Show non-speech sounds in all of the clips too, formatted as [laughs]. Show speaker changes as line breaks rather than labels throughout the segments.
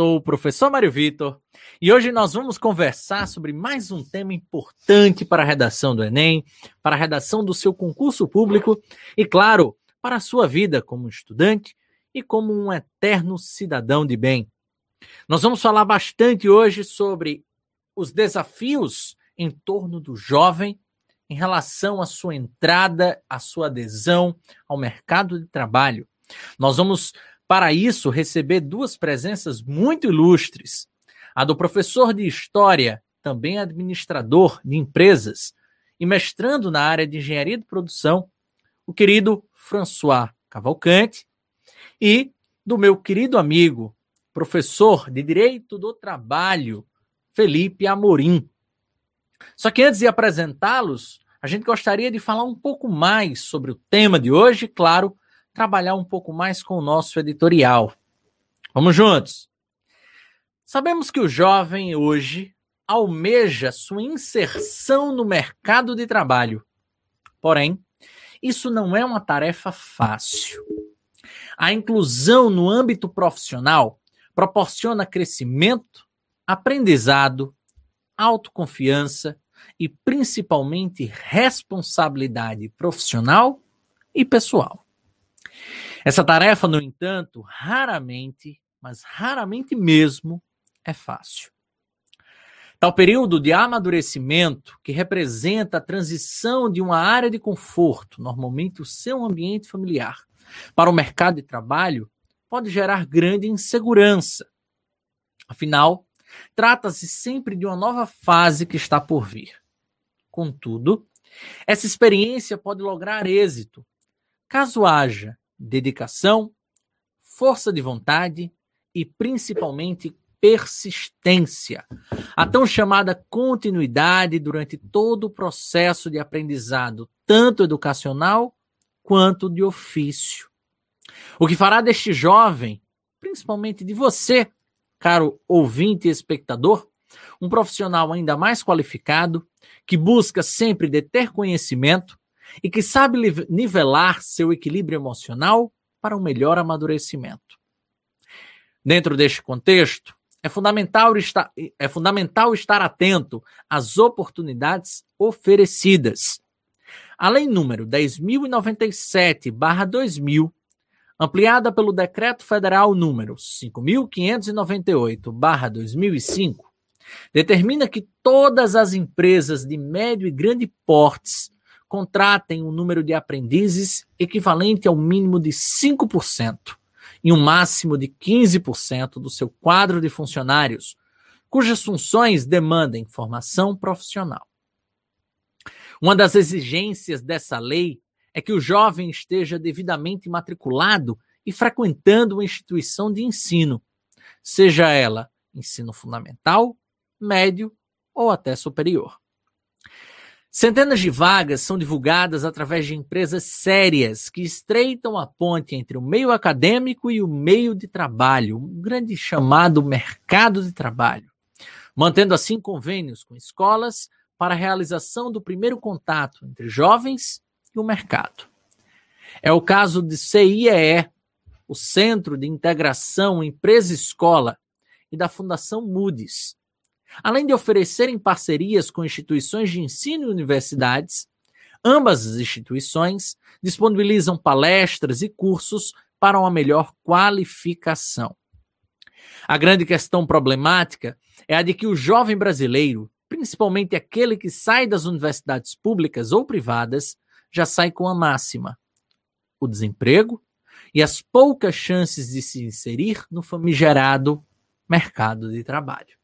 Sou o professor Mário Vitor e hoje nós vamos conversar sobre mais um tema importante para a redação do Enem, para a redação do seu concurso público e, claro, para a sua vida como estudante e como um eterno cidadão de bem. Nós vamos falar bastante hoje sobre os desafios em torno do jovem em relação à sua entrada, à sua adesão ao mercado de trabalho. Nós vamos para isso, receber duas presenças muito ilustres. A do professor de História, também administrador de empresas e mestrando na área de Engenharia de Produção, o querido François Cavalcante, e do meu querido amigo, professor de Direito do Trabalho, Felipe Amorim. Só que antes de apresentá-los, a gente gostaria de falar um pouco mais sobre o tema de hoje, claro, trabalhar um pouco mais com o nosso editorial. Vamos juntos! Sabemos que o jovem hoje almeja sua inserção no mercado de trabalho. Porém, isso não é uma tarefa fácil. A inclusão no âmbito profissional proporciona crescimento, aprendizado, autoconfiança e principalmente responsabilidade profissional e pessoal. Essa tarefa, no entanto, raramente, mas raramente mesmo, é fácil. Tal período de amadurecimento, que representa a transição de uma área de conforto, normalmente o seu ambiente familiar, para o mercado de trabalho, pode gerar grande insegurança. Afinal, trata-se sempre de uma nova fase que está por vir. Contudo, essa experiência pode lograr êxito caso haja dedicação, força de vontade e principalmente persistência, a tão chamada continuidade durante todo o processo de aprendizado, tanto educacional quanto de ofício. O que fará deste jovem, principalmente de você, caro ouvinte e espectador, um profissional ainda mais qualificado, que busca sempre deter conhecimento, e que sabe nivelar seu equilíbrio emocional para um melhor amadurecimento. Dentro deste contexto, é fundamental estar, é fundamental estar atento às oportunidades oferecidas. A Lei número 10.097-2000, ampliada pelo Decreto Federal número 5.598-2005, determina que todas as empresas de médio e grande portes contratem um número de aprendizes equivalente ao mínimo de 5% e um máximo de 15% do seu quadro de funcionários, cujas funções demandem formação profissional. Uma das exigências dessa lei é que o jovem esteja devidamente matriculado e frequentando uma instituição de ensino, seja ela ensino fundamental, médio ou até superior. Centenas de vagas são divulgadas através de empresas sérias que estreitam a ponte entre o meio acadêmico e o meio de trabalho, um grande chamado mercado de trabalho, mantendo assim convênios com escolas para a realização do primeiro contato entre jovens e o mercado. É o caso de CIEE, o Centro de Integração Empresa-Escola, e da Fundação Moody's, Além de oferecerem parcerias com instituições de ensino e universidades, ambas as instituições disponibilizam palestras e cursos para uma melhor qualificação. A grande questão problemática é a de que o jovem brasileiro, principalmente aquele que sai das universidades públicas ou privadas, já sai com a máxima: o desemprego e as poucas chances de se inserir no famigerado mercado de trabalho.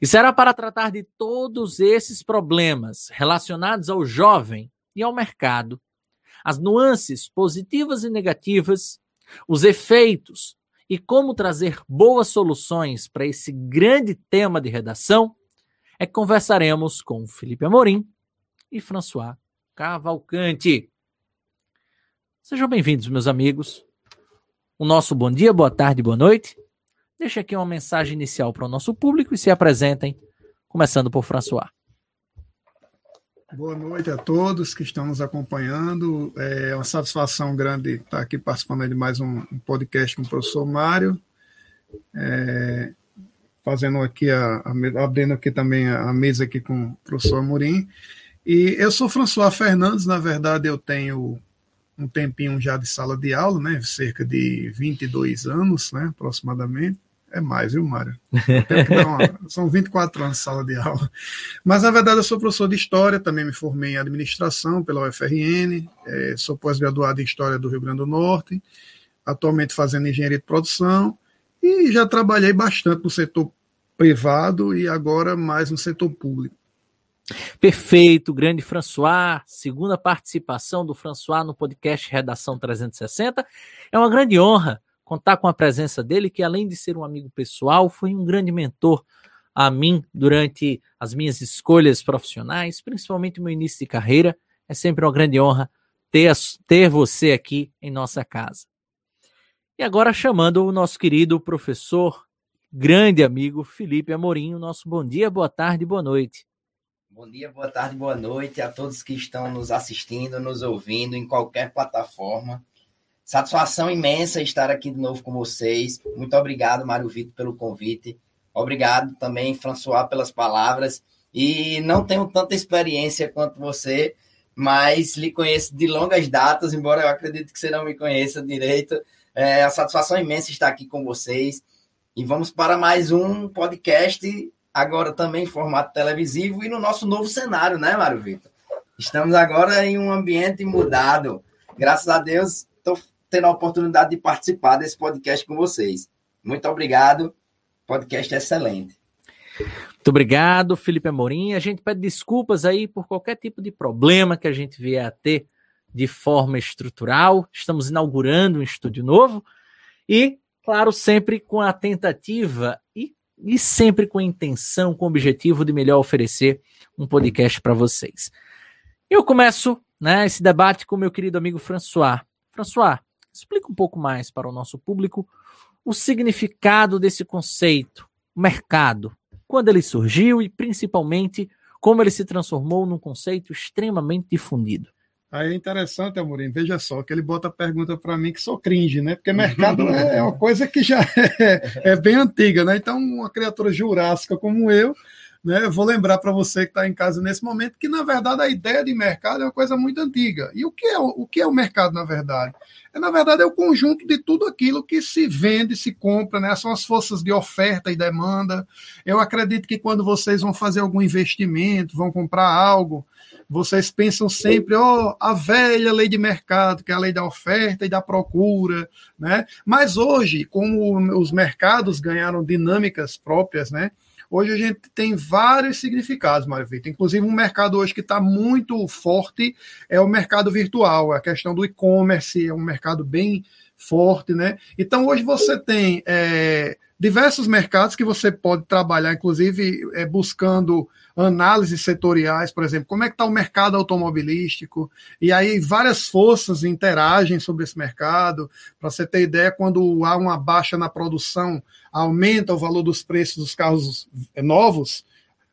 E será para tratar de todos esses problemas relacionados ao jovem e ao mercado, as nuances positivas e negativas, os efeitos e como trazer boas soluções para esse grande tema de redação, é que conversaremos com Felipe Amorim e François Cavalcante. Sejam bem-vindos, meus amigos. O nosso bom dia, boa tarde, boa noite Deixe aqui uma mensagem inicial para o nosso público e se apresentem, começando por François.
Boa noite a todos que estão nos acompanhando. É uma satisfação grande estar aqui participando de mais um podcast com o professor Mário. é, fazendo aqui, a, a, abrindo aqui também a, a mesa aqui com o professor Amorim. E eu sou François Fernandes, na verdade eu tenho um tempinho já de sala de aula, né? Cerca de 22 anos, né? Aproximadamente. É mais, viu, Mário? Uma, [laughs] são 24 anos de sala de aula. Mas, na verdade, eu sou professor de História, também me formei em Administração pela UFRN, é, sou pós-graduado em História do Rio Grande do Norte, atualmente fazendo Engenharia de Produção, e já trabalhei bastante no setor privado e agora mais no setor público.
Perfeito, grande François. Segunda participação do François no podcast Redação 360. É uma grande honra contar com a presença dele, que além de ser um amigo pessoal, foi um grande mentor a mim durante as minhas escolhas profissionais, principalmente no meu início de carreira. É sempre uma grande honra ter, ter você aqui em nossa casa. E agora chamando o nosso querido professor, grande amigo Felipe Amorim, nosso bom dia, boa tarde, boa noite.
Bom dia, boa tarde, boa noite a todos que estão nos assistindo, nos ouvindo em qualquer plataforma. Satisfação imensa estar aqui de novo com vocês. Muito obrigado, Mário Vitor, pelo convite. Obrigado também, François, pelas palavras. E não tenho tanta experiência quanto você, mas lhe conheço de longas datas, embora eu acredite que você não me conheça direito. É a satisfação imensa estar aqui com vocês. E vamos para mais um podcast agora também em formato televisivo e no nosso novo cenário, né, Mário Vitor? Estamos agora em um ambiente mudado. Graças a Deus, estou tendo a oportunidade de participar desse podcast com vocês. Muito obrigado. Podcast excelente.
Muito obrigado, Felipe Amorim. A gente pede desculpas aí por qualquer tipo de problema que a gente vier a ter de forma estrutural. Estamos inaugurando um estúdio novo e, claro, sempre com a tentativa e e sempre com a intenção, com o objetivo de melhor oferecer um podcast para vocês. Eu começo né, esse debate com meu querido amigo François. François, explica um pouco mais para o nosso público o significado desse conceito, mercado, quando ele surgiu e principalmente como ele se transformou num conceito extremamente difundido.
Aí é interessante, Amorim, veja só, que ele bota a pergunta para mim que sou cringe, né? Porque mercado [laughs] é, é uma coisa que já [laughs] é, é, bem antiga, né? Então, uma criatura jurássica como eu, né? Eu vou lembrar para você que está em casa nesse momento que, na verdade, a ideia de mercado é uma coisa muito antiga. E o que é o, que é o mercado, na verdade? É, na verdade, é o conjunto de tudo aquilo que se vende, se compra, né? São as forças de oferta e demanda. Eu acredito que quando vocês vão fazer algum investimento, vão comprar algo, vocês pensam sempre, ó, oh, a velha lei de mercado, que é a lei da oferta e da procura, né? Mas hoje, como os mercados ganharam dinâmicas próprias, né? Hoje a gente tem vários significados, Mário. Inclusive, um mercado hoje que está muito forte é o mercado virtual, a questão do e-commerce, é um mercado bem forte, né? Então, hoje você tem é, diversos mercados que você pode trabalhar, inclusive é, buscando análises setoriais, por exemplo, como é que está o mercado automobilístico, e aí várias forças interagem sobre esse mercado. Para você ter ideia, quando há uma baixa na produção, aumenta o valor dos preços dos carros novos,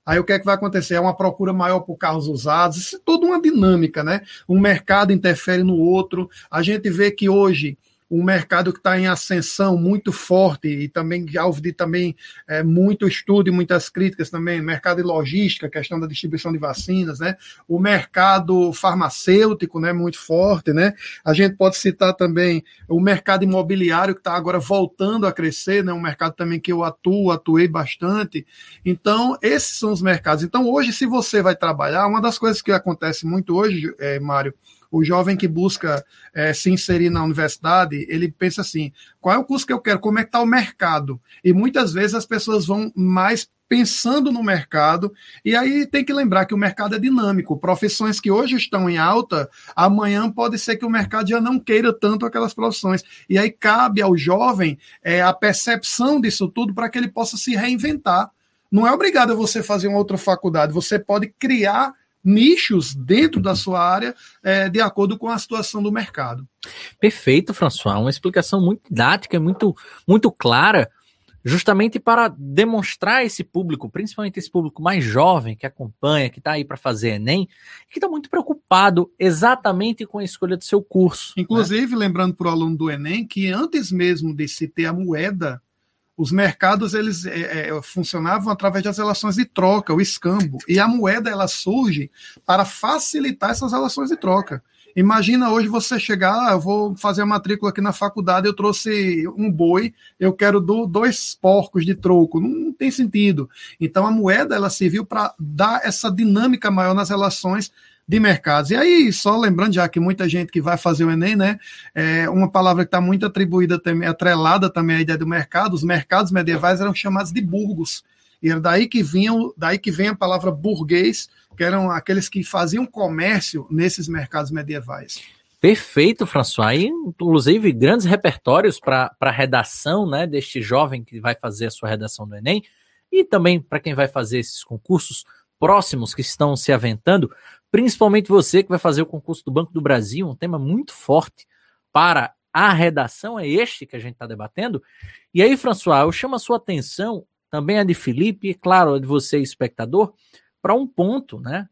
Aí o que é que vai acontecer? É uma procura maior por carros usados, isso é toda uma dinâmica, né? Um mercado interfere no outro. A gente vê que hoje um mercado que está em ascensão muito forte e também já ouvi também é, muito estudo e muitas críticas também, mercado de logística, questão da distribuição de vacinas, né? O mercado farmacêutico, né? Muito forte, né? A gente pode citar também o mercado imobiliário que está agora voltando a crescer, né? Um mercado também que eu atuo, atuei bastante. Então, esses são os mercados. Então, hoje, se você vai trabalhar, uma das coisas que acontece muito hoje, é, Mário, o jovem que busca é, se inserir na universidade, ele pensa assim: qual é o curso que eu quero? Como é que está o mercado? E muitas vezes as pessoas vão mais pensando no mercado, e aí tem que lembrar que o mercado é dinâmico. Profissões que hoje estão em alta, amanhã pode ser que o mercado já não queira tanto aquelas profissões. E aí cabe ao jovem é, a percepção disso tudo para que ele possa se reinventar. Não é obrigado a você fazer uma outra faculdade, você pode criar nichos dentro da sua área é, de acordo com a situação do mercado.
Perfeito, François. Uma explicação muito didática, muito, muito clara, justamente para demonstrar esse público, principalmente esse público mais jovem que acompanha, que está aí para fazer Enem, que está muito preocupado exatamente com a escolha do seu curso.
Inclusive, né? lembrando para o aluno do Enem que antes mesmo de se ter a moeda os mercados eles é, é, funcionavam através das relações de troca, o escambo, e a moeda ela surge para facilitar essas relações de troca. Imagina hoje você chegar, ah, eu vou fazer a matrícula aqui na faculdade, eu trouxe um boi, eu quero do, dois porcos de troco. Não, não tem sentido. Então a moeda ela serviu para dar essa dinâmica maior nas relações de mercados. E aí, só lembrando, já que muita gente que vai fazer o Enem, né? É uma palavra que está muito atribuída também, atrelada também à ideia do mercado, os mercados medievais eram chamados de burgos. E era daí que vinham, daí que vem a palavra burguês, que eram aqueles que faziam comércio nesses mercados medievais.
Perfeito, François. E, inclusive, grandes repertórios para a redação né, deste jovem que vai fazer a sua redação do Enem, e também para quem vai fazer esses concursos próximos que estão se aventando, principalmente você que vai fazer o concurso do Banco do Brasil, um tema muito forte para a redação é este que a gente está debatendo. E aí, François, eu chamo a sua atenção, também a de Felipe, e claro, a de você, espectador, para um ponto, né?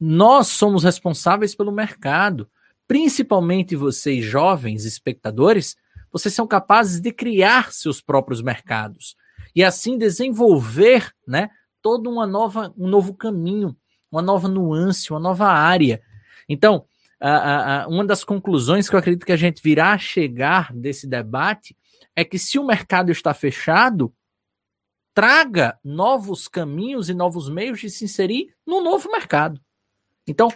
Nós somos responsáveis pelo mercado, principalmente vocês, jovens espectadores, vocês são capazes de criar seus próprios mercados e assim desenvolver, né, todo uma nova, um novo caminho uma nova nuance, uma nova área. Então, a, a, uma das conclusões que eu acredito que a gente virá a chegar desse debate é que se o mercado está fechado, traga novos caminhos e novos meios de se inserir no novo mercado. Então,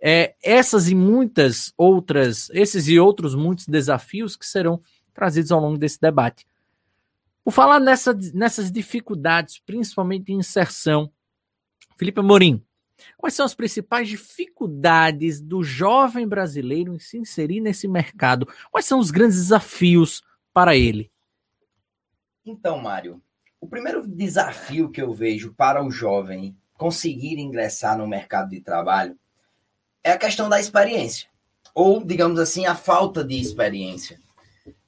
é, essas e muitas outras, esses e outros muitos desafios que serão trazidos ao longo desse debate. Por falar nessa, nessas dificuldades, principalmente em inserção, Felipe Amorim, Quais são as principais dificuldades do jovem brasileiro em se inserir nesse mercado? Quais são os grandes desafios para ele?
Então, Mário, o primeiro desafio que eu vejo para o jovem conseguir ingressar no mercado de trabalho é a questão da experiência, ou, digamos assim, a falta de experiência.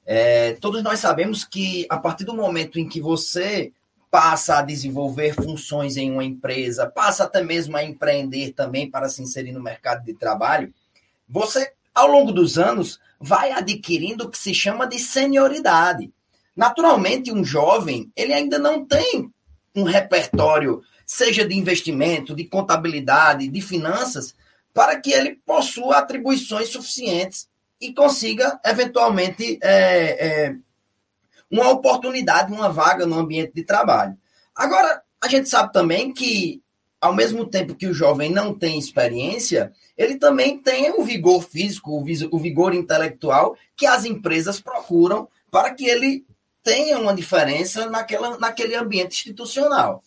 É, todos nós sabemos que a partir do momento em que você passa a desenvolver funções em uma empresa, passa até mesmo a empreender também para se inserir no mercado de trabalho, você, ao longo dos anos, vai adquirindo o que se chama de senioridade. Naturalmente, um jovem, ele ainda não tem um repertório, seja de investimento, de contabilidade, de finanças, para que ele possua atribuições suficientes e consiga, eventualmente, é, é, uma oportunidade, uma vaga no ambiente de trabalho. Agora, a gente sabe também que, ao mesmo tempo que o jovem não tem experiência, ele também tem o vigor físico, o vigor intelectual que as empresas procuram para que ele tenha uma diferença naquela, naquele ambiente institucional.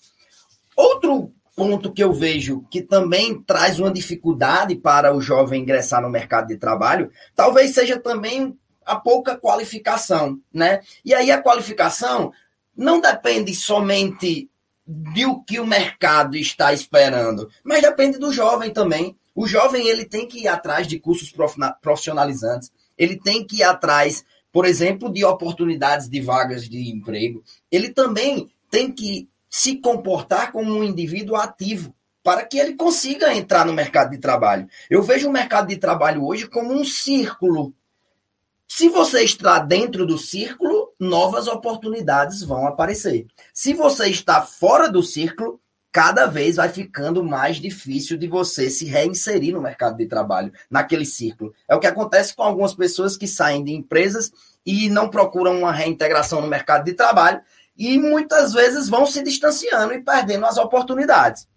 Outro ponto que eu vejo que também traz uma dificuldade para o jovem ingressar no mercado de trabalho, talvez seja também a pouca qualificação, né? E aí a qualificação não depende somente do que o mercado está esperando, mas depende do jovem também. O jovem ele tem que ir atrás de cursos profissionalizantes, ele tem que ir atrás, por exemplo, de oportunidades de vagas de emprego. Ele também tem que se comportar como um indivíduo ativo para que ele consiga entrar no mercado de trabalho. Eu vejo o mercado de trabalho hoje como um círculo se você está dentro do círculo, novas oportunidades vão aparecer. Se você está fora do círculo, cada vez vai ficando mais difícil de você se reinserir no mercado de trabalho, naquele círculo. É o que acontece com algumas pessoas que saem de empresas e não procuram uma reintegração no mercado de trabalho e muitas vezes vão se distanciando e perdendo as oportunidades.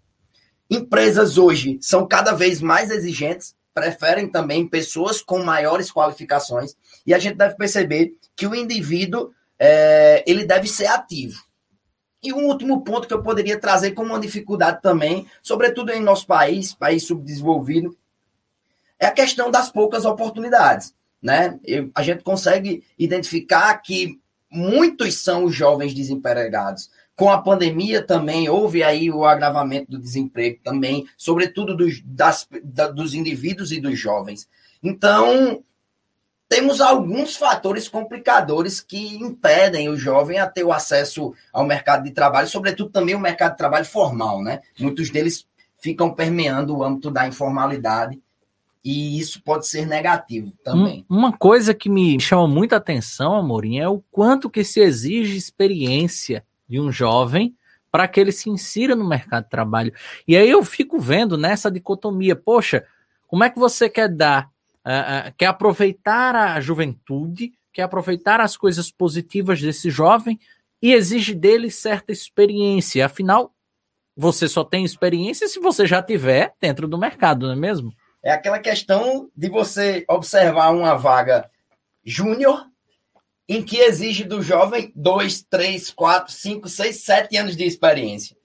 Empresas hoje são cada vez mais exigentes, preferem também pessoas com maiores qualificações e a gente deve perceber que o indivíduo é, ele deve ser ativo. E um último ponto que eu poderia trazer como uma dificuldade também, sobretudo em nosso país, país subdesenvolvido, é a questão das poucas oportunidades. Né? Eu, a gente consegue identificar que muitos são os jovens desempregados. Com a pandemia também houve aí o agravamento do desemprego também, sobretudo dos, das, da, dos indivíduos e dos jovens. Então, temos alguns fatores complicadores que impedem o jovem a ter o acesso ao mercado de trabalho, sobretudo também o mercado de trabalho formal, né? Muitos deles ficam permeando o âmbito da informalidade e isso pode ser negativo também.
Uma coisa que me chama muita atenção, Amorim, é o quanto que se exige experiência de um jovem para que ele se insira no mercado de trabalho. E aí eu fico vendo nessa dicotomia, poxa, como é que você quer dar, uh, uh, quer aproveitar a juventude, quer aproveitar as coisas positivas desse jovem e exige dele certa experiência. Afinal, você só tem experiência se você já tiver dentro do mercado, não é mesmo?
É aquela questão de você observar uma vaga júnior em que exige do jovem dois, três, quatro, cinco, seis, sete anos de experiência.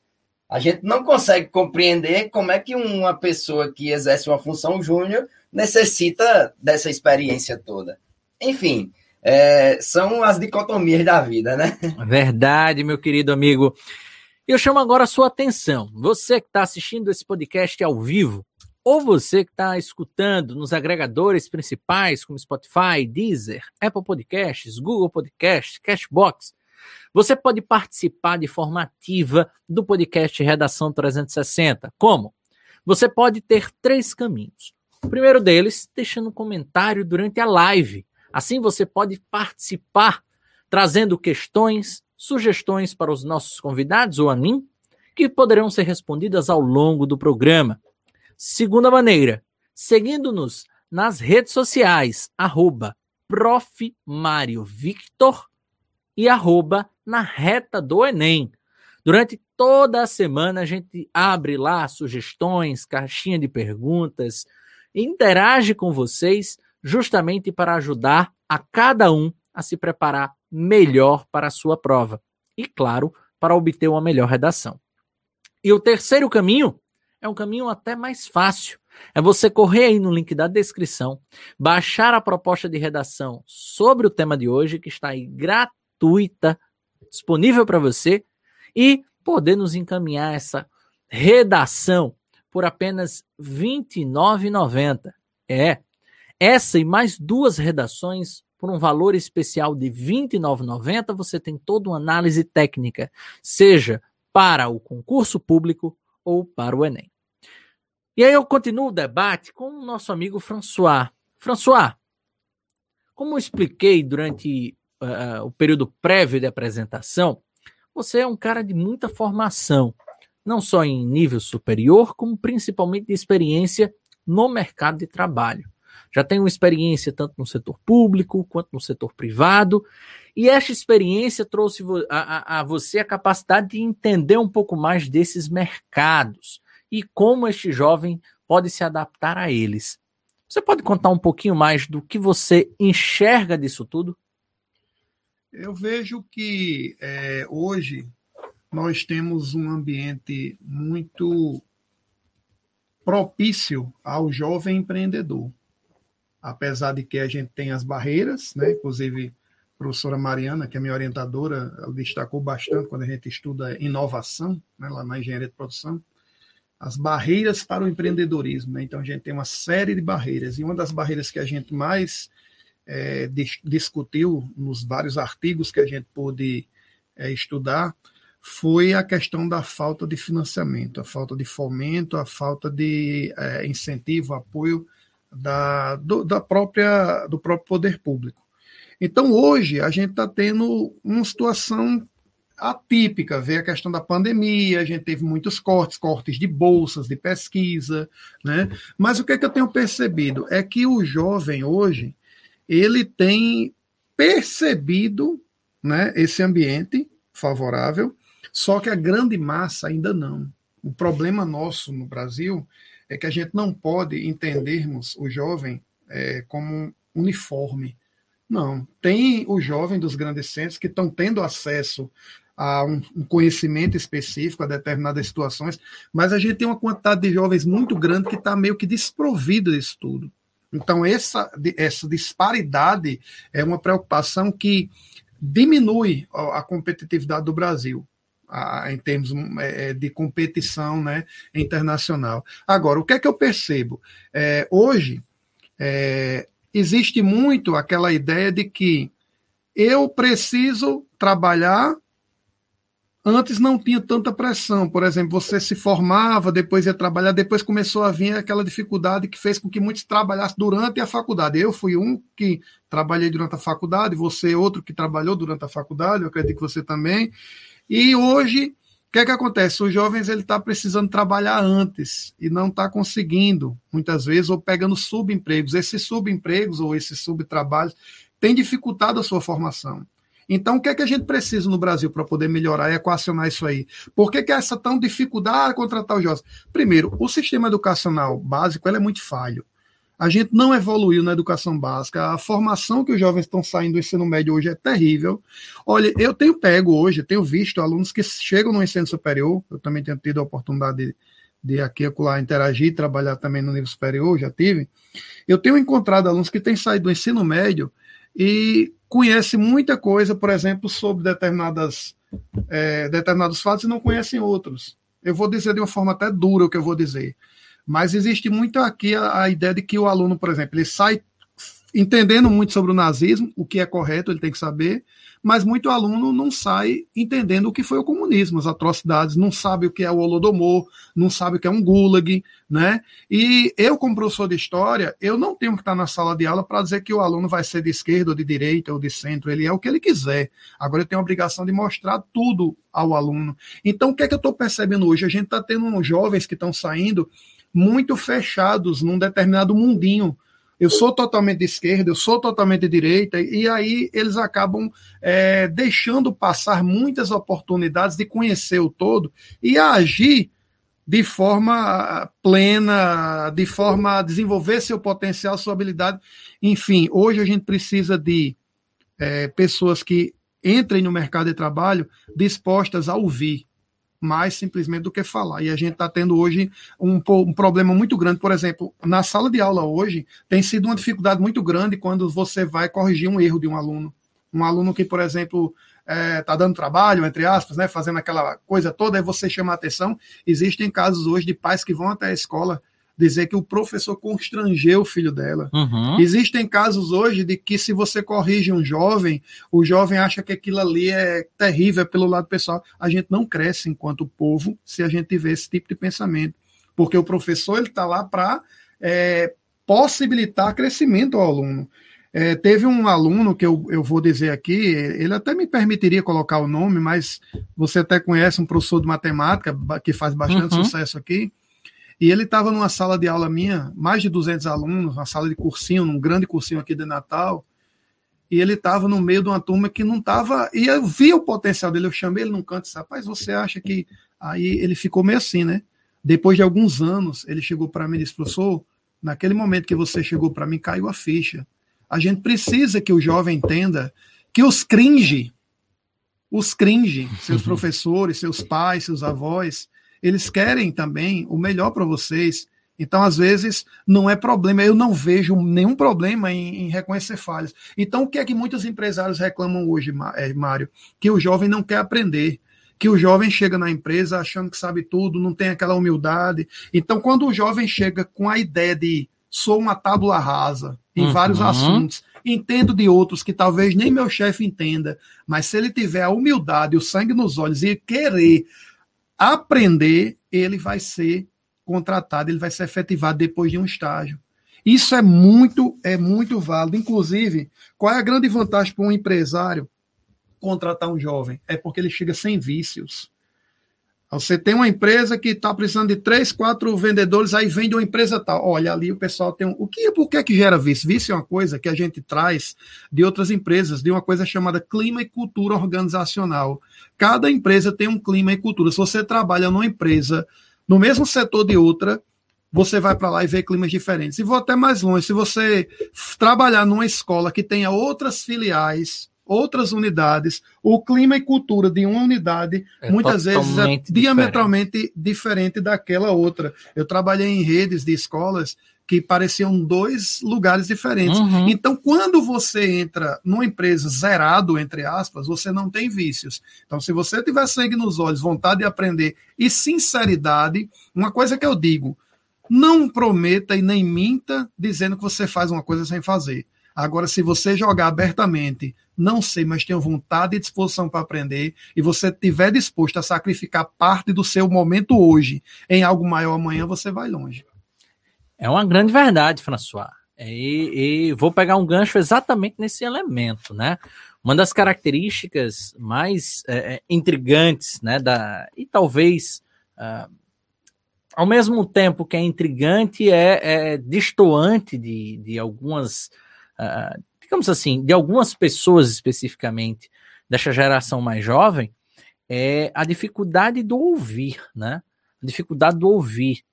A gente não consegue compreender como é que uma pessoa que exerce uma função júnior necessita dessa experiência toda. Enfim, é, são as dicotomias da vida, né?
Verdade, meu querido amigo. Eu chamo agora a sua atenção. Você que está assistindo esse podcast ao vivo, ou você que está escutando nos agregadores principais, como Spotify, Deezer, Apple Podcasts, Google Podcasts, Cashbox, você pode participar de forma ativa do podcast Redação 360. Como? Você pode ter três caminhos. O primeiro deles, deixando um comentário durante a live. Assim você pode participar, trazendo questões, sugestões para os nossos convidados ou a mim, que poderão ser respondidas ao longo do programa. Segunda maneira, seguindo-nos nas redes sociais, arroba Victor e arroba na reta do Enem. Durante toda a semana a gente abre lá sugestões, caixinha de perguntas, interage com vocês justamente para ajudar a cada um a se preparar melhor para a sua prova e, claro, para obter uma melhor redação. E o terceiro caminho é um caminho até mais fácil. É você correr aí no link da descrição, baixar a proposta de redação sobre o tema de hoje, que está aí gratuita, disponível para você, e poder nos encaminhar essa redação por apenas R$ 29,90. É, essa e mais duas redações por um valor especial de R$ 29,90, você tem toda uma análise técnica, seja para o concurso público ou para o Enem. E aí eu continuo o debate com o nosso amigo François. François, como eu expliquei durante uh, o período prévio de apresentação, você é um cara de muita formação, não só em nível superior, como principalmente de experiência no mercado de trabalho. Já tem uma experiência tanto no setor público quanto no setor privado, e esta experiência trouxe a, a, a você a capacidade de entender um pouco mais desses mercados e como este jovem pode se adaptar a eles. Você pode contar um pouquinho mais do que você enxerga disso tudo?
Eu vejo que é, hoje nós temos um ambiente muito propício ao jovem empreendedor. Apesar de que a gente tem as barreiras, né? inclusive professora Mariana, que é minha orientadora, ela destacou bastante quando a gente estuda inovação, né? lá na engenharia de produção, as barreiras para o empreendedorismo. Né? Então, a gente tem uma série de barreiras, e uma das barreiras que a gente mais é, dis discutiu nos vários artigos que a gente pôde é, estudar foi a questão da falta de financiamento, a falta de fomento, a falta de é, incentivo, apoio da, do, da própria, do próprio poder público. Então, hoje, a gente está tendo uma situação atípica, ver a questão da pandemia, a gente teve muitos cortes, cortes de bolsas, de pesquisa, né? Mas o que, é que eu tenho percebido é que o jovem hoje, ele tem percebido né, esse ambiente favorável, só que a grande massa ainda não. O problema nosso no Brasil é que a gente não pode entendermos o jovem é, como uniforme. Não, tem o jovem dos grandes centros que estão tendo acesso a um, conhecimento específico a determinadas situações, mas a gente tem uma quantidade de jovens muito grande que está meio que desprovida disso tudo. Então, essa, essa disparidade é uma preocupação que diminui a, a competitividade do Brasil. A, em termos é, é, de competição né, internacional. Agora, o que é que eu percebo? É, hoje, é, existe muito aquela ideia de que eu preciso trabalhar antes não tinha tanta pressão. Por exemplo, você se formava, depois ia trabalhar, depois começou a vir aquela dificuldade que fez com que muitos trabalhassem durante a faculdade. Eu fui um que trabalhei durante a faculdade, você outro que trabalhou durante a faculdade, eu acredito que você também. E hoje, que é que acontece? Os jovens ele está precisando trabalhar antes e não está conseguindo, muitas vezes, ou pegando subempregos. Esses subempregos ou esses subtrabalhos têm dificultado a sua formação. Então, o que é que a gente precisa no Brasil para poder melhorar e equacionar isso aí? Por que, que é essa tão dificuldade de contratar os jovens? Primeiro, o sistema educacional básico é muito falho. A gente não evoluiu na educação básica. A formação que os jovens estão saindo do ensino médio hoje é terrível. Olha, eu tenho pego hoje, tenho visto alunos que chegam no ensino superior, eu também tenho tido a oportunidade de, de aqui acolá interagir, trabalhar também no nível superior, já tive. Eu tenho encontrado alunos que têm saído do ensino médio e conhece muita coisa, por exemplo, sobre determinadas, é, determinados fatos e não conhecem outros. Eu vou dizer de uma forma até dura o que eu vou dizer. Mas existe muito aqui a, a ideia de que o aluno, por exemplo, ele sai entendendo muito sobre o nazismo, o que é correto, ele tem que saber, mas muito aluno não sai entendendo o que foi o comunismo, as atrocidades, não sabe o que é o Holodomor, não sabe o que é um gulag, né? E eu, como professor de história, eu não tenho que estar na sala de aula para dizer que o aluno vai ser de esquerda ou de direita ou de centro, ele é o que ele quiser. Agora eu tenho a obrigação de mostrar tudo ao aluno. Então, o que é que eu estou percebendo hoje? A gente está tendo jovens que estão saindo muito fechados num determinado mundinho, eu sou totalmente de esquerda, eu sou totalmente de direita, e aí eles acabam é, deixando passar muitas oportunidades de conhecer o todo e agir de forma plena, de forma a desenvolver seu potencial, sua habilidade. Enfim, hoje a gente precisa de é, pessoas que entrem no mercado de trabalho dispostas a ouvir, mais simplesmente do que falar. E a gente está tendo hoje um, um, problema muito grande. Por exemplo, na sala de aula hoje, tem sido uma dificuldade muito grande quando você vai corrigir um erro de um aluno. Um aluno que, por exemplo, está é, tá dando trabalho, entre aspas, né, fazendo aquela coisa toda, aí você chama a atenção. Existem casos hoje de pais que vão até a escola dizer que o professor constrangeu o filho dela. Uhum. Existem casos hoje de que se você corrige um jovem, o jovem acha que aquilo ali é terrível é pelo lado pessoal. A gente não cresce enquanto povo se a gente tiver esse tipo de pensamento, porque o professor ele está lá para é, possibilitar crescimento ao aluno. É, teve um aluno que eu, eu vou dizer aqui, ele até me permitiria colocar o nome, mas você até conhece um professor de matemática que faz bastante uhum. sucesso aqui. E ele estava numa sala de aula minha, mais de 200 alunos, uma sala de cursinho, num grande cursinho aqui de Natal. E ele estava no meio de uma turma que não estava. E eu vi o potencial dele, eu chamei ele num canto e disse: Rapaz, você acha que. Aí ele ficou meio assim, né? Depois de alguns anos, ele chegou para mim e disse: Professor, naquele momento que você chegou para mim, caiu a ficha. A gente precisa que o jovem entenda que os cringe, os cringe, seus professores, seus pais, seus avós, eles querem também o melhor para vocês. Então, às vezes, não é problema. Eu não vejo nenhum problema em, em, reconhecer falhas. Então, o que é que muitos empresários reclamam hoje, é, Mário? Que o jovem não quer aprender. Que o jovem chega na empresa achando que sabe tudo, não tem aquela humildade. Então, quando o jovem chega com a ideia de sou uma tábula rasa em uhum. vários assuntos, entendo de outros que talvez nem meu chefe entenda, mas se ele tiver a humildade, o sangue nos olhos e querer aprender, ele vai ser contratado, ele vai ser efetivado depois de um estágio. Isso é muito, é muito válido. Inclusive, qual é a grande vantagem para um empresário contratar um jovem? É porque ele chega sem vícios. Você tem uma empresa que está precisando de três, quatro vendedores, aí vende uma empresa tal. Olha, ali o pessoal tem um. O que, por que, que gera vício? Vício é uma coisa que a gente traz de outras empresas, de uma coisa chamada clima e cultura organizacional. Cada empresa tem um clima e cultura. Se você trabalha numa empresa, no mesmo setor de outra, você vai para lá e vê climas diferentes. E vou até mais longe. Se você trabalhar numa escola que tenha outras filiais, outras unidades, o clima e cultura de uma unidade é muitas vezes é diametralmente diferente daquela outra. Eu trabalhei em redes de escolas que pareciam dois lugares diferentes. Uhum. Então, quando você entra numa empresa zerado, entre aspas, você não tem vícios. Então, se você tiver sangue nos olhos, vontade de aprender e sinceridade, uma coisa que eu digo, não prometa e nem minta dizendo que você faz uma coisa sem fazer. Agora, se você jogar abertamente, não sei, mas tenho vontade e disposição para aprender, e você estiver disposto a sacrificar parte do seu momento hoje em algo maior amanhã, você vai longe.
É uma grande verdade, François. E, e, vou pegar um gancho exatamente nesse elemento, né? Uma das características mais é, é intrigantes, né, da, e talvez uh, ao mesmo tempo que é intrigante, é, é destoante de, de algumas, uh, digamos assim, de algumas pessoas especificamente dessa geração mais jovem, é a dificuldade do ouvir, né? A dificuldade do ouvir.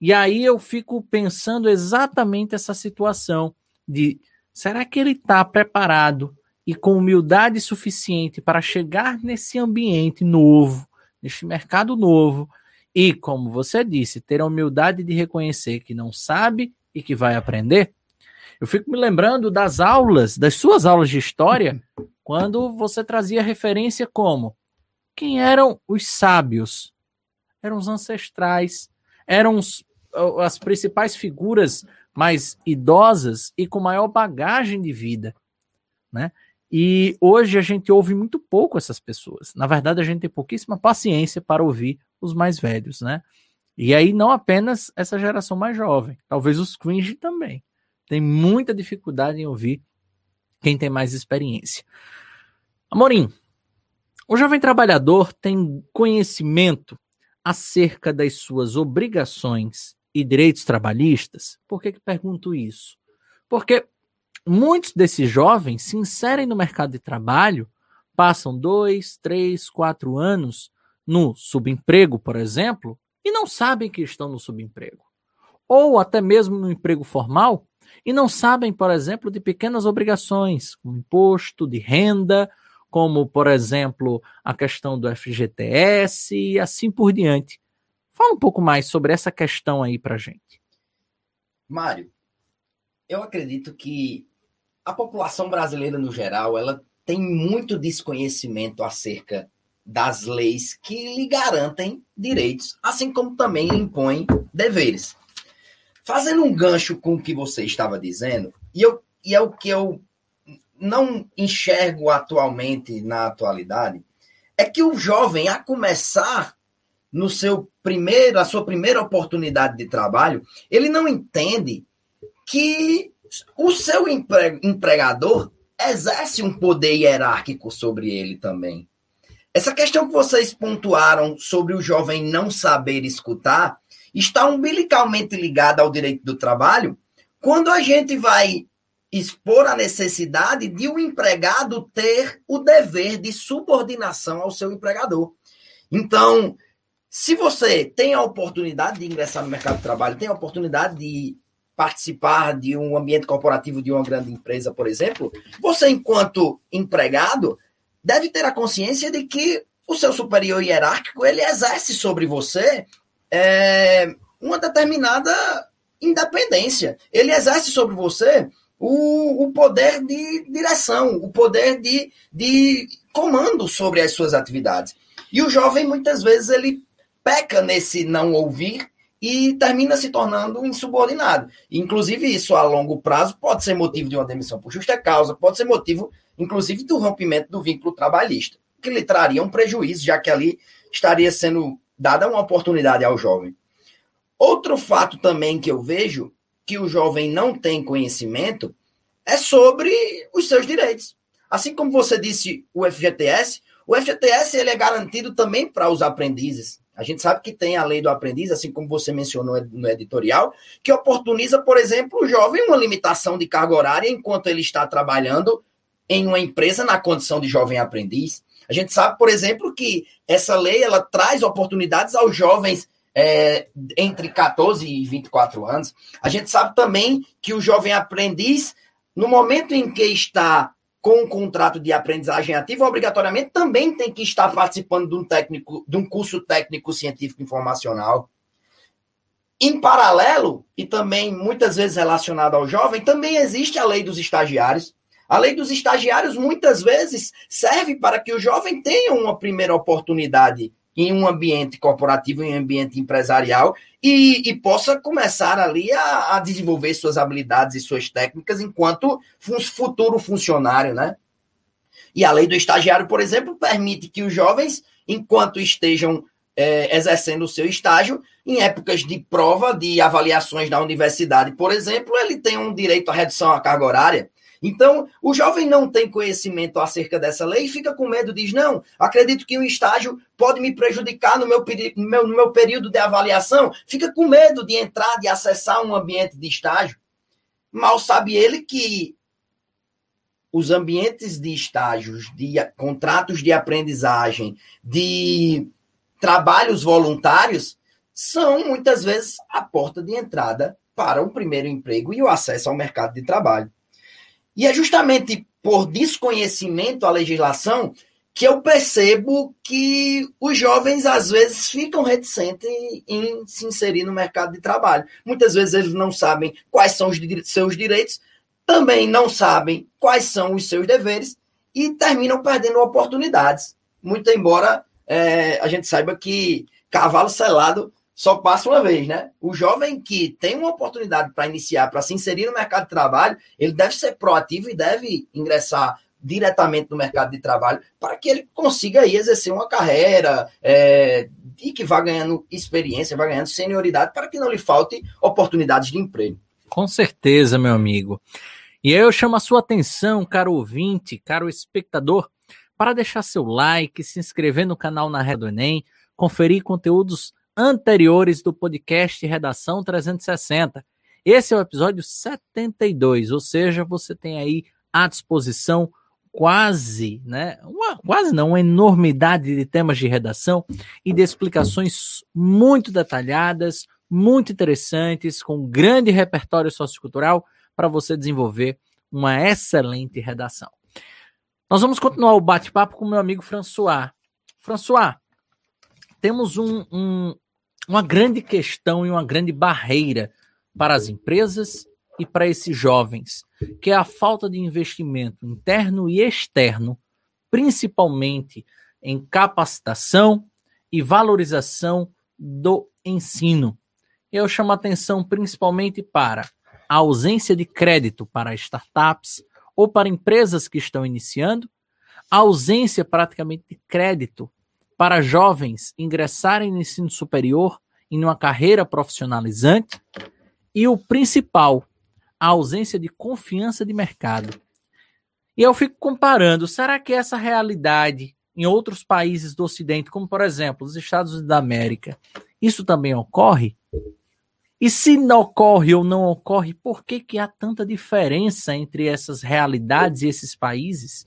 E aí eu fico pensando exatamente essa situação de será que ele está preparado e com humildade suficiente para chegar nesse ambiente novo, neste mercado novo, e, como você disse, ter a humildade de reconhecer que não sabe e que vai aprender? Eu fico me lembrando das aulas, das suas aulas de história, [laughs] quando você trazia referência como quem eram os sábios? Eram os ancestrais, eram os as principais figuras mais idosas e com maior bagagem de vida, né? E hoje a gente ouve muito pouco essas pessoas. Na verdade, a gente tem pouquíssima paciência para ouvir os mais velhos, né? E aí não apenas essa geração mais jovem, talvez os cringe também. Tem muita dificuldade em ouvir quem tem mais experiência. Amorim, o jovem trabalhador tem conhecimento acerca das suas obrigações e direitos trabalhistas. Por que, que pergunto isso? Porque muitos desses jovens se inserem no mercado de trabalho, passam dois, três, quatro anos no subemprego, por exemplo, e não sabem que estão no subemprego. Ou até mesmo no emprego formal e não sabem, por exemplo, de pequenas obrigações, como imposto de renda, como, por exemplo, a questão do FGTS e assim por diante. Fala um pouco mais sobre essa questão aí para gente.
Mário, eu acredito que a população brasileira no geral, ela tem muito desconhecimento acerca das leis que lhe garantem direitos, assim como também lhe impõem deveres. Fazendo um gancho com o que você estava dizendo, e, eu, e é o que eu não enxergo atualmente na atualidade, é que o jovem, a começar no seu primeiro, a sua primeira oportunidade de trabalho, ele não entende que o seu empregador exerce um poder hierárquico sobre ele também. Essa questão que vocês pontuaram sobre o jovem não saber escutar está umbilicalmente ligada ao direito do trabalho quando a gente vai expor a necessidade de o um empregado ter o dever de subordinação ao seu empregador. Então, se você tem a oportunidade de ingressar no mercado de trabalho, tem a oportunidade de participar de um ambiente corporativo de uma grande empresa, por exemplo, você, enquanto empregado, deve ter a consciência de que o seu superior hierárquico ele exerce sobre você é, uma determinada independência. Ele exerce sobre você o, o poder de direção, o poder de, de comando sobre as suas atividades. E o jovem, muitas vezes, ele peca nesse não ouvir e termina se tornando insubordinado. Inclusive, isso a longo prazo pode ser motivo de uma demissão por justa causa, pode ser motivo, inclusive, do rompimento do vínculo trabalhista, que lhe traria um prejuízo, já que ali estaria sendo dada uma oportunidade ao jovem. Outro fato também que eu vejo que o jovem não tem conhecimento é sobre os seus direitos. Assim como você disse o FGTS, o FGTS ele é garantido também para os aprendizes. A gente sabe que tem a lei do aprendiz, assim como você mencionou no editorial, que oportuniza, por exemplo, o jovem uma limitação de carga horária enquanto ele está trabalhando em uma empresa na condição de jovem aprendiz. A gente sabe, por exemplo, que essa lei ela traz oportunidades aos jovens é, entre 14 e 24 anos. A gente sabe também que o jovem aprendiz, no momento em que está com um contrato de aprendizagem ativa, obrigatoriamente também tem que estar participando de um, técnico, de um curso técnico científico informacional. Em paralelo, e também muitas vezes relacionado ao jovem, também existe a lei dos estagiários. A lei dos estagiários muitas vezes serve para que o jovem tenha uma primeira oportunidade em um ambiente corporativo, em um ambiente empresarial, e, e possa começar ali a, a, desenvolver suas habilidades e suas técnicas enquanto futuro funcionário, né? E a lei do estagiário, por exemplo, permite que os jovens, enquanto estejam é, exercendo o seu estágio, em épocas de prova, de avaliações na universidade, por exemplo, ele tem um direito à redução à carga horária. Então, o jovem não tem conhecimento acerca dessa lei e fica com medo, diz: não, acredito que o estágio pode me prejudicar no meu, no meu, no meu período de avaliação. Fica com medo de entrar, de acessar um ambiente de estágio. Mal sabe ele que os ambientes de estágios, de contratos de aprendizagem, de trabalhos voluntários, são muitas vezes a porta de entrada para o primeiro emprego e o acesso ao mercado de trabalho. E é justamente por desconhecimento à legislação que eu percebo que os jovens às vezes ficam reticentes em se inserir no mercado de trabalho. Muitas vezes eles não sabem quais são os seus direitos, também não sabem quais são os seus deveres e terminam perdendo oportunidades. Muito embora é, a gente saiba que cavalo selado só passa uma vez, né? O jovem que tem uma oportunidade para iniciar, para se inserir no mercado de trabalho, ele deve ser proativo e deve ingressar diretamente no mercado de trabalho para que ele consiga aí exercer uma carreira é, e que vá ganhando experiência, vá ganhando senioridade para que não lhe falte oportunidades de emprego.
Com certeza, meu amigo. E aí eu chamo a sua atenção, caro ouvinte, caro espectador, para deixar seu like, se inscrever no canal na Rede do Enem, conferir conteúdos anteriores do podcast Redação 360. Esse é o episódio 72, ou seja, você tem aí à disposição quase, né, uma, quase não, uma enormidade de temas de redação e de explicações muito detalhadas, muito interessantes, com grande repertório sociocultural para você desenvolver uma excelente redação. Nós vamos continuar o bate-papo com meu amigo François. François, temos um, um, uma grande questão e uma grande barreira para as empresas e para esses jovens, que é a falta de investimento interno e externo, principalmente em capacitação e valorização do ensino. Eu chamo atenção principalmente para a ausência de crédito para startups ou para empresas que estão iniciando, a ausência praticamente de crédito para jovens ingressarem no ensino superior em uma carreira profissionalizante e o principal, a ausência de confiança de mercado. E eu fico comparando, será que essa realidade em outros países do Ocidente, como por exemplo os Estados Unidos da América, isso também ocorre? E se não ocorre ou não ocorre, por que, que há tanta diferença entre essas realidades e esses países?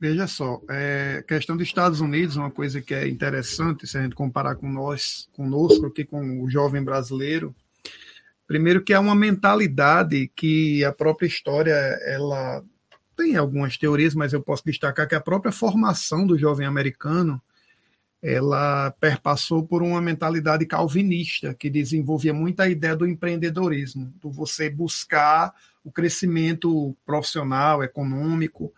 Veja só, é, questão dos Estados Unidos, uma coisa que é interessante, se a gente comparar com nós, conosco aqui, com o jovem brasileiro, primeiro que é uma mentalidade que a própria história, ela tem algumas teorias, mas eu posso destacar que a própria formação do jovem americano, ela perpassou por uma mentalidade calvinista, que desenvolvia muito a ideia do empreendedorismo, do você buscar o crescimento profissional, econômico,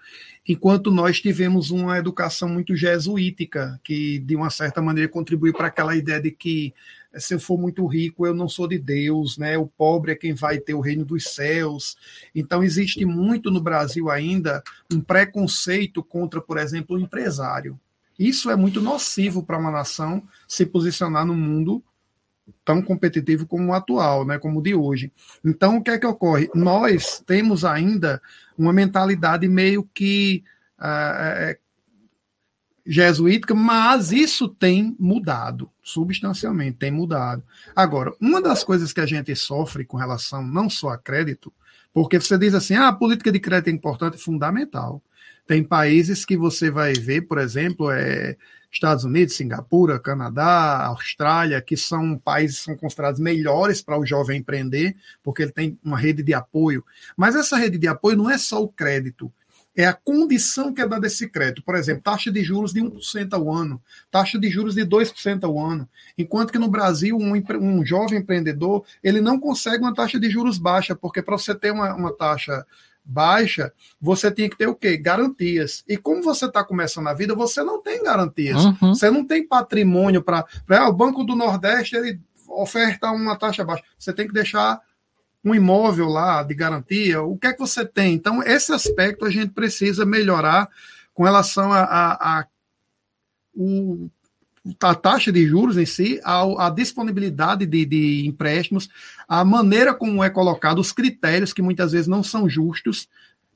enquanto nós tivemos uma educação muito jesuítica, que de uma certa maneira contribuiu para aquela ideia de que se eu for muito rico, eu não sou de Deus, né? O pobre é quem vai ter o reino dos céus. Então existe muito no Brasil ainda um preconceito contra, por exemplo, o empresário. Isso é muito nocivo para uma nação se posicionar no mundo tão competitivo como o atual, né, como o de hoje. Então, o que é que ocorre? Nós temos ainda uma mentalidade meio que uh, jesuítica, mas isso tem mudado substancialmente, tem mudado. Agora, uma das coisas que a gente sofre com relação não só a crédito, porque você diz assim, ah, a política de crédito é importante, fundamental. Tem países que você vai ver, por exemplo, é, Estados Unidos, Singapura, Canadá, Austrália, que são países que são considerados melhores para o jovem empreender, porque ele tem uma rede de apoio. Mas essa rede de apoio não é só o crédito, é a condição que é dada esse crédito. Por exemplo, taxa de juros de 1% ao ano, taxa de juros de 2% ao ano. Enquanto que no Brasil, um, um, jovem empreendedor, ele não consegue uma taxa de juros baixa, porque para você ter uma, uma taxa baixa, você tinha que ter o quê? Garantias. E como você está começando a vida, você não tem garantias. Uhum. Você não tem patrimônio para. Ah, o Banco do Nordeste ele oferta uma taxa baixa. Você tem que deixar um imóvel lá de garantia, o que é que você tem? Então, esse aspecto a gente precisa melhorar com relação a, a, a, o, a taxa de juros em si, a, a disponibilidade de, de, empréstimos, a maneira como é colocado, os critérios que muitas vezes não são justos.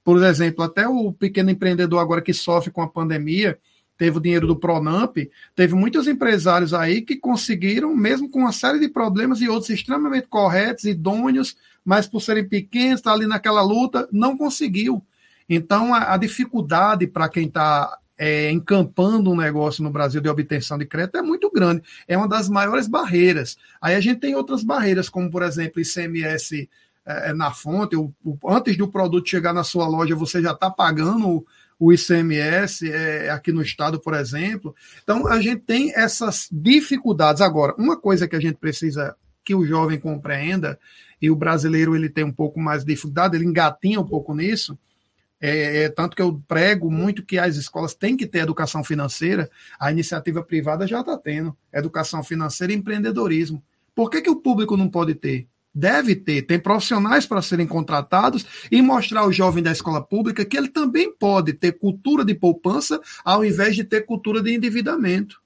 Por exemplo, até o pequeno empreendedor agora que sofre com a pandemia, teve o dinheiro do Pronamp, teve muitos empresários aí que conseguiram, mesmo com uma série de problemas e outros extremamente corretos, idôneos, mas por serem pequenos, está ali naquela luta, não conseguiu. Então, a, a dificuldade para quem está é, encampando um negócio no Brasil de obtenção de crédito é muito grande. É uma das maiores barreiras. Aí a gente tem outras barreiras, como, por exemplo, ICMS é, é, na fonte. O, o, antes do produto chegar na sua loja, você já está pagando o ICMS é, aqui no estado, por exemplo. Então, a gente tem essas dificuldades. Agora, uma coisa que a gente precisa que o jovem compreenda, e o brasileiro ele tem um pouco mais de dificuldade, ele engatinha um pouco nisso, é, é, tanto que eu prego muito que as escolas têm que ter educação financeira, a iniciativa privada já está tendo educação financeira e empreendedorismo. Por que, que o público não pode ter? Deve ter, tem profissionais para serem contratados e mostrar ao jovem da escola pública que ele também pode ter cultura de poupança ao invés de ter cultura de endividamento.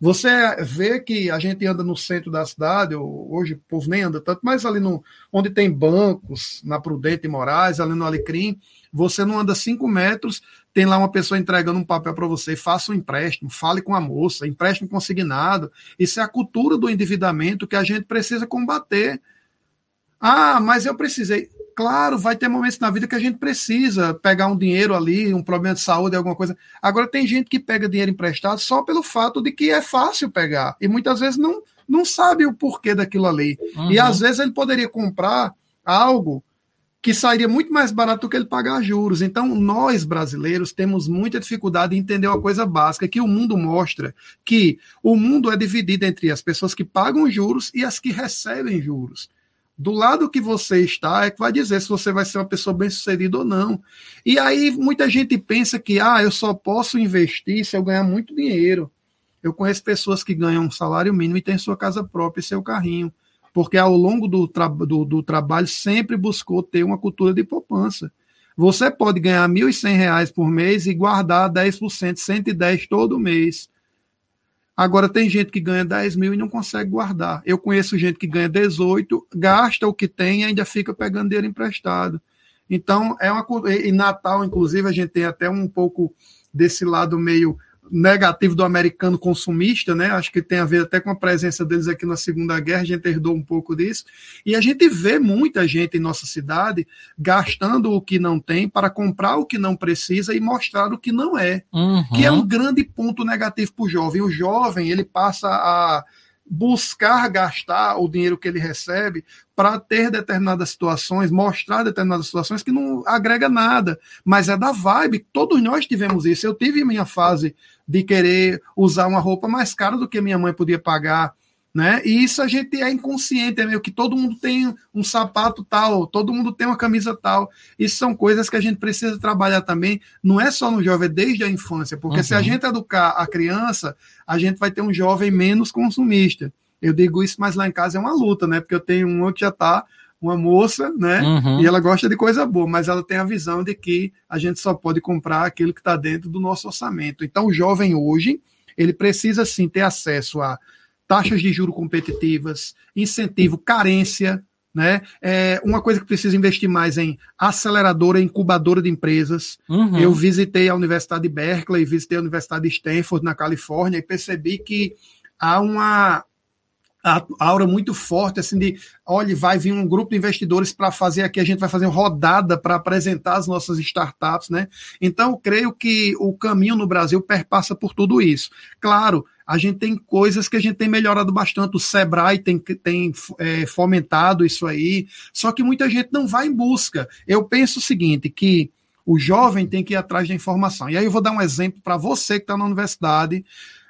Você vê que a gente anda no centro da cidade, hoje o povo nem anda tanto, mas ali no, onde tem bancos, na Prudente e Moraes, ali no Alecrim, você não anda cinco metros, tem lá uma pessoa entregando um papel para você, faça um empréstimo, fale com a moça, empréstimo consignado. Isso é a cultura do endividamento que a gente precisa combater. Ah, mas eu precisei. Claro, vai ter momentos na vida que a gente precisa pegar um dinheiro ali, um problema de saúde, alguma coisa. Agora, tem gente que pega dinheiro emprestado só pelo fato de que é fácil pegar. E muitas vezes não, não sabe o porquê daquilo ali. Uhum. E às vezes ele poderia comprar algo que sairia muito mais barato do que ele pagar juros. Então, nós brasileiros temos muita dificuldade em entender uma coisa básica que o mundo mostra, que o mundo é dividido entre as pessoas que pagam juros e as que recebem juros. Do lado que você está é que vai dizer se você vai ser uma pessoa bem-sucedida ou não. E aí muita gente pensa que ah, eu só posso investir se eu ganhar muito dinheiro. Eu conheço pessoas que ganham um salário mínimo e têm sua casa própria e seu carrinho, porque ao longo do, tra do, do trabalho sempre buscou ter uma cultura de poupança. Você pode ganhar R$ 1.100 por mês e guardar 10%, 110 todo mês. Agora, tem gente que ganha 10 mil e não consegue guardar. Eu conheço gente que ganha 18, gasta o que tem e ainda fica pegando dinheiro emprestado. Então, é uma. E Natal, inclusive, a gente tem até um pouco desse lado meio negativo do americano consumista, né? Acho que tem a ver até com a presença deles aqui na Segunda Guerra, a gente herdou um pouco disso. E a gente vê muita gente em nossa cidade gastando o que não tem para comprar o que não precisa e mostrar o que não é. Uhum. Que é um grande ponto negativo para o jovem. O jovem, ele passa a buscar gastar o dinheiro que ele recebe para ter determinadas situações, mostrar determinadas situações que não agrega nada, mas é da vibe. Todos nós tivemos isso. Eu tive minha fase de querer usar uma roupa mais cara do que minha mãe podia pagar, né? E isso a gente é inconsciente, é meio que todo mundo tem um sapato tal, todo mundo tem uma camisa tal. Isso são coisas que a gente precisa trabalhar também, não é só no jovem, é desde a infância, porque uhum. se a uhum. gente educar a criança, a gente vai ter um jovem menos consumista. Eu digo isso, mas lá em casa é uma luta, né? Porque eu tenho um que já está uma moça, né? Uhum. E ela gosta de coisa boa, mas ela tem a visão de que a gente só pode comprar aquilo que está dentro do nosso orçamento. Então, o jovem hoje, ele precisa sim ter acesso a taxas de juro competitivas, incentivo, carência, né? É uma coisa que precisa investir mais em aceleradora, incubadora de empresas. Uhum. Eu visitei a Universidade de Berkeley, visitei a Universidade de Stanford na Califórnia e percebi que há uma a aura muito forte, assim, de olha, vai vir um grupo de investidores para fazer aqui, a gente vai fazer uma rodada para apresentar as nossas startups, né? Então, eu creio que o caminho no Brasil perpassa por tudo isso. Claro, a gente tem coisas que a gente tem melhorado bastante, o Sebrae tem, tem é, fomentado isso aí, só que muita gente não vai em busca. Eu penso o seguinte, que o jovem tem que ir atrás da informação. E aí eu vou dar um exemplo para você que está na universidade,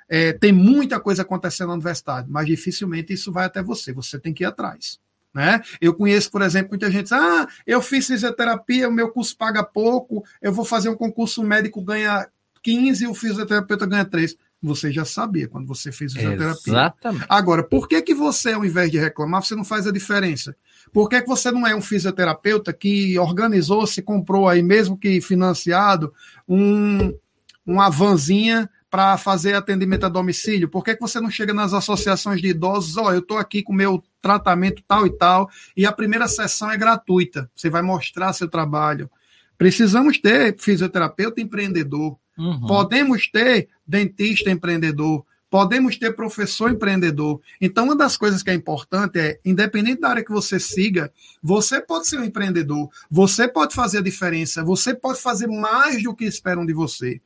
é, tem muita coisa acontecendo na universidade, mas dificilmente isso vai até você. Você tem que ir atrás. Né? Eu conheço, por exemplo, muita gente diz, ah, eu fiz fisioterapia, o meu curso paga pouco, eu vou fazer um concurso médico, ganha 15 e o fisioterapeuta ganha 3. Você já sabia quando você fez fisioterapia.
Exatamente.
Agora, por que, que você, ao invés de reclamar, você não faz a diferença? Por que, que você não é um fisioterapeuta que organizou, se comprou aí, mesmo que financiado, um, uma vanzinha para fazer atendimento a domicílio? Por que, que você não chega nas associações de idosos? Ó, oh, eu estou aqui com meu tratamento tal e tal, e a primeira sessão é gratuita. Você vai mostrar seu trabalho. Precisamos ter fisioterapeuta empreendedor. Uhum. Podemos ter dentista empreendedor. Podemos ter professor empreendedor. Então, uma das coisas que é importante é, independente da área que você siga, você pode ser um empreendedor, você pode fazer a diferença, você pode fazer mais do que esperam de você.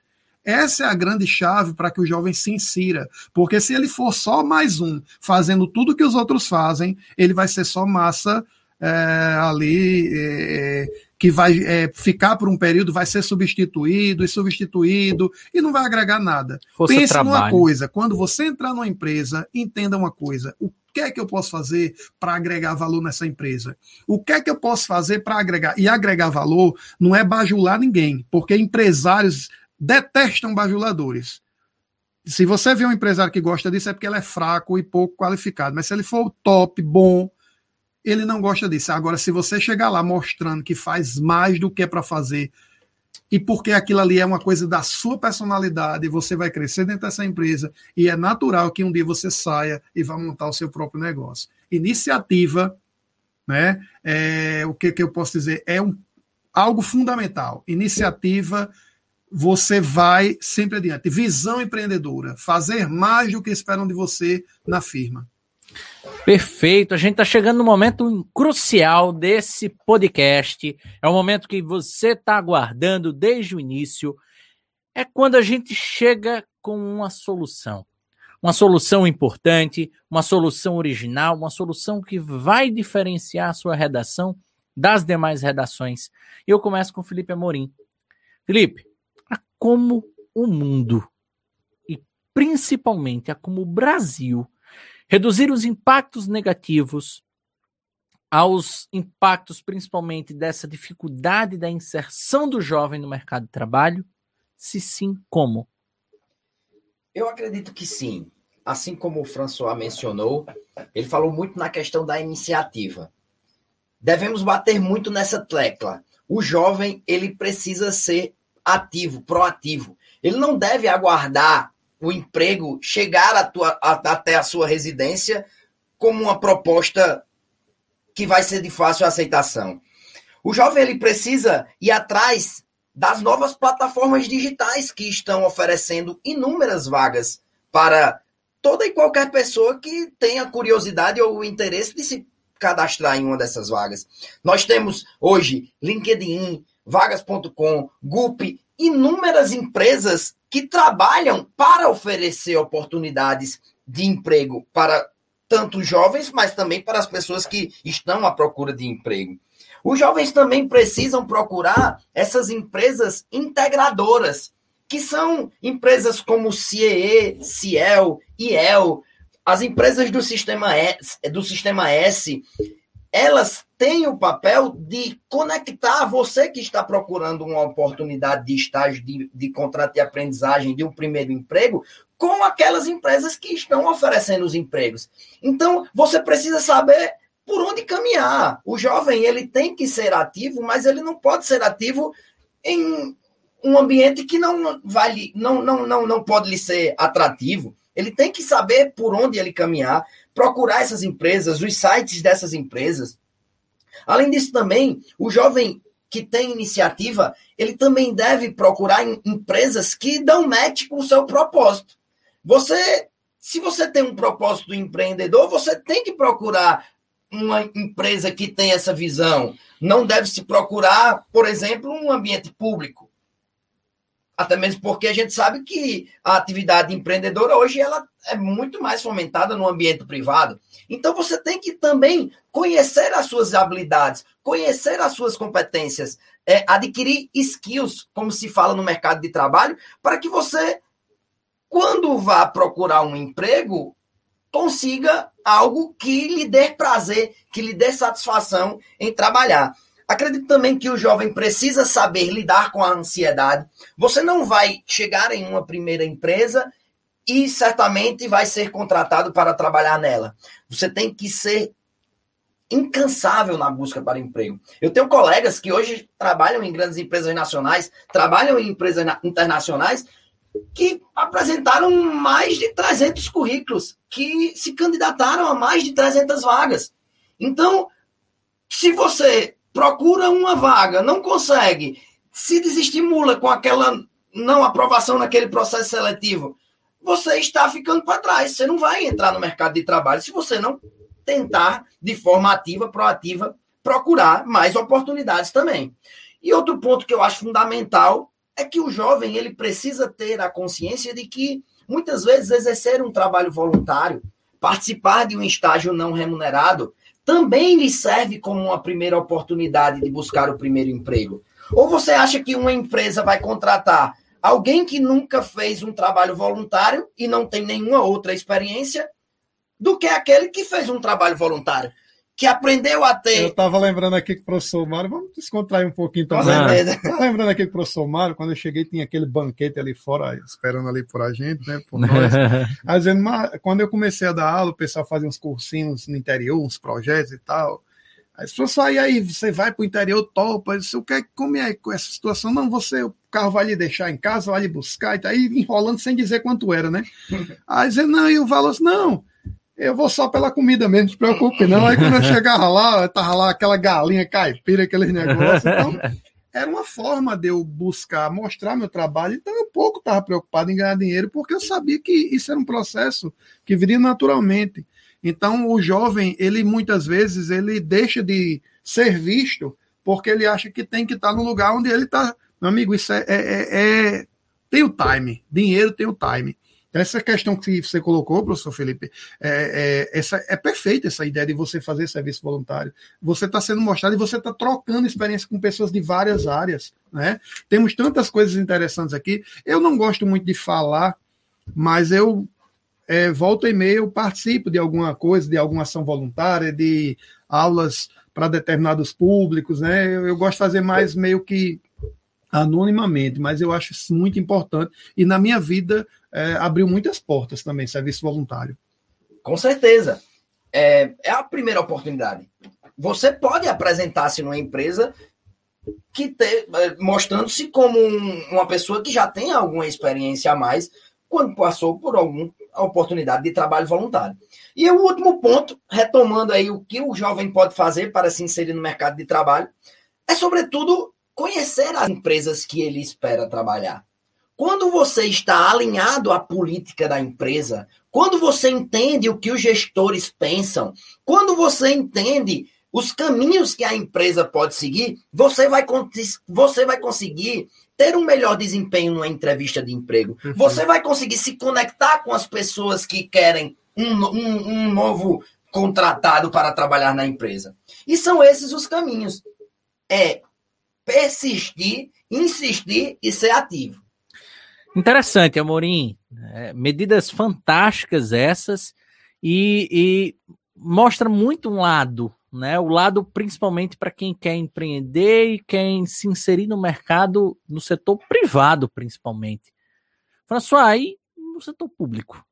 Essa é a grande chave para que o jovem se insira. Porque se ele for só mais um fazendo tudo que os outros fazem, ele vai ser só massa é, ali. É, que vai é, ficar por um período, vai ser substituído e substituído e não vai agregar nada. Força Pense trabalho. numa coisa: quando você entrar numa empresa, entenda uma coisa. O que é que eu posso fazer para agregar valor nessa empresa? O que é que eu posso fazer para agregar? E agregar valor não é bajular ninguém, porque empresários detestam bajuladores. Se você vê um empresário que gosta disso, é porque ele é fraco e pouco qualificado. Mas se ele for top, bom, ele não gosta disso. Agora, se você chegar lá mostrando que faz mais do que é para fazer, e porque aquilo ali é uma coisa da sua personalidade, você vai crescer dentro dessa empresa, e é natural que um dia você saia e vá montar o seu próprio negócio. Iniciativa, né? É, o que, que eu posso dizer? É um, algo fundamental. Iniciativa você vai sempre adiante. Visão empreendedora, fazer mais do que esperam de você na firma.
Perfeito, a gente está chegando no momento crucial desse podcast. É o momento que você está aguardando desde o início. É quando a gente chega com uma solução. Uma solução importante, uma solução original, uma solução que vai diferenciar a sua redação das demais redações. E eu começo com Felipe Amorim. Felipe, a como o mundo e principalmente a como o Brasil reduzir os impactos negativos aos impactos principalmente dessa dificuldade da inserção do jovem no mercado de trabalho? Se sim, como?
Eu acredito que sim. Assim como o François mencionou, ele falou muito na questão da iniciativa. Devemos bater muito nessa tecla. O jovem, ele precisa ser ativo, proativo. Ele não deve aguardar o emprego chegar a tua, a, até a sua residência como uma proposta que vai ser de fácil aceitação. O jovem ele precisa ir atrás das novas plataformas digitais que estão oferecendo inúmeras vagas para toda e qualquer pessoa que tenha curiosidade ou interesse de se cadastrar em uma dessas vagas. Nós temos hoje LinkedIn, vagas.com, Gup, inúmeras empresas que trabalham para oferecer oportunidades de emprego para tanto jovens, mas também para as pessoas que estão à procura de emprego. Os jovens também precisam procurar essas empresas integradoras, que são empresas como CIE, Ciel, IEL, as empresas do sistema S, do sistema S elas têm o papel de conectar você que está procurando uma oportunidade de estágio, de, de contrato de aprendizagem, de um primeiro emprego, com aquelas empresas que estão oferecendo os empregos. Então, você precisa saber por onde caminhar. O jovem, ele tem que ser ativo, mas ele não pode ser ativo em um ambiente que não vai não, não, não, não pode lhe ser atrativo. Ele tem que saber por onde ele caminhar, procurar essas empresas, os sites dessas empresas. Além disso, também, o jovem que tem iniciativa, ele também deve procurar empresas que dão match com o seu propósito. Você, se você tem um propósito empreendedor, você tem que procurar uma empresa que tem essa visão. Não deve se procurar, por exemplo, um ambiente público. Até mesmo porque a gente sabe que a atividade empreendedora hoje ela é muito mais fomentada no ambiente privado. Então você tem que também conhecer as suas habilidades, conhecer as suas competências, é, adquirir skills, como se fala no mercado de trabalho, para que você, quando vá procurar um emprego, consiga algo que lhe dê prazer, que lhe dê satisfação em trabalhar. Acredito também que o jovem precisa saber lidar com a ansiedade. Você não vai chegar em uma primeira empresa e certamente vai ser contratado para trabalhar nela. Você tem que ser incansável na busca para emprego. Eu tenho colegas que hoje trabalham em grandes empresas nacionais, trabalham em empresas internacionais, que apresentaram mais de 300 currículos, que se candidataram a mais de 300 vagas. Então, se você procura uma vaga, não consegue, se desestimula com aquela não aprovação naquele processo seletivo, você está ficando para trás. Você não vai entrar no mercado de trabalho se você não tentar, de forma ativa, proativa, procurar mais oportunidades também. E outro ponto que eu acho fundamental é que o jovem ele precisa ter a consciência de que muitas vezes exercer um trabalho voluntário, participar de um estágio não remunerado, também lhe serve como uma primeira oportunidade de buscar o primeiro emprego. Ou você acha que uma empresa vai contratar alguém que nunca fez um trabalho voluntário e não tem nenhuma outra experiência do que aquele que fez um trabalho voluntário? Que aprendeu a ter.
Eu estava lembrando aqui que o professor Mário, vamos descontrair um pouquinho também. Com certeza. Né? lembrando aqui que o professor Mário, quando eu cheguei, tinha aquele banquete ali fora, esperando ali por a gente, né? Por nós. [laughs] Aí, dizendo, quando eu comecei a dar aula, o pessoal fazia uns cursinhos no interior, uns projetos e tal. Aí se professor, aí, aí você vai para o interior, topa, disse, o que como é com essa situação? Não, você, o carro vai lhe deixar em casa, vai lhe buscar, e tá aí enrolando sem dizer quanto era, né? [laughs] Aí dizendo, não, e o valor, não, eu vou só pela comida mesmo, não se preocupe não. Aí quando eu chegava lá, tava lá aquela galinha caipira, aqueles negócios. Então, era uma forma de eu buscar mostrar meu trabalho. Então, eu pouco estava preocupado em ganhar dinheiro, porque eu sabia que isso era um processo que viria naturalmente. Então, o jovem, ele muitas vezes, ele deixa de ser visto porque ele acha que tem que estar no lugar onde ele está. Meu amigo, isso é, é, é, é tem o time. Dinheiro tem o time. Essa questão que você colocou, professor Felipe, é, é, essa, é perfeita essa ideia de você fazer serviço voluntário. Você está sendo mostrado e você está trocando experiência com pessoas de várias áreas. Né? Temos tantas coisas interessantes aqui. Eu não gosto muito de falar, mas eu é, e meia eu participo de alguma coisa, de alguma ação voluntária, de aulas para determinados públicos. Né? Eu, eu gosto de fazer mais meio que anonimamente, mas eu acho isso muito importante. E na minha vida é, abriu muitas portas também, serviço voluntário.
Com certeza. É, é a primeira oportunidade. Você pode apresentar-se numa empresa que é, mostrando-se como um, uma pessoa que já tem alguma experiência a mais quando passou por alguma oportunidade de trabalho voluntário. E o último ponto, retomando aí o que o jovem pode fazer para se inserir no mercado de trabalho, é sobretudo conhecer as empresas que ele espera trabalhar. Quando você está alinhado à política da empresa, quando você entende o que os gestores pensam, quando você entende os caminhos que a empresa pode seguir, você vai, você vai conseguir ter um melhor desempenho numa entrevista de emprego. Uhum. Você vai conseguir se conectar com as pessoas que querem um, um, um novo contratado para trabalhar na empresa. E são esses os caminhos. É persistir, insistir e ser ativo.
Interessante, Amorim. É, medidas fantásticas essas e, e, mostra muito um lado, né? O lado principalmente para quem quer empreender e quer se inserir no mercado, no setor privado principalmente. François, aí no setor público.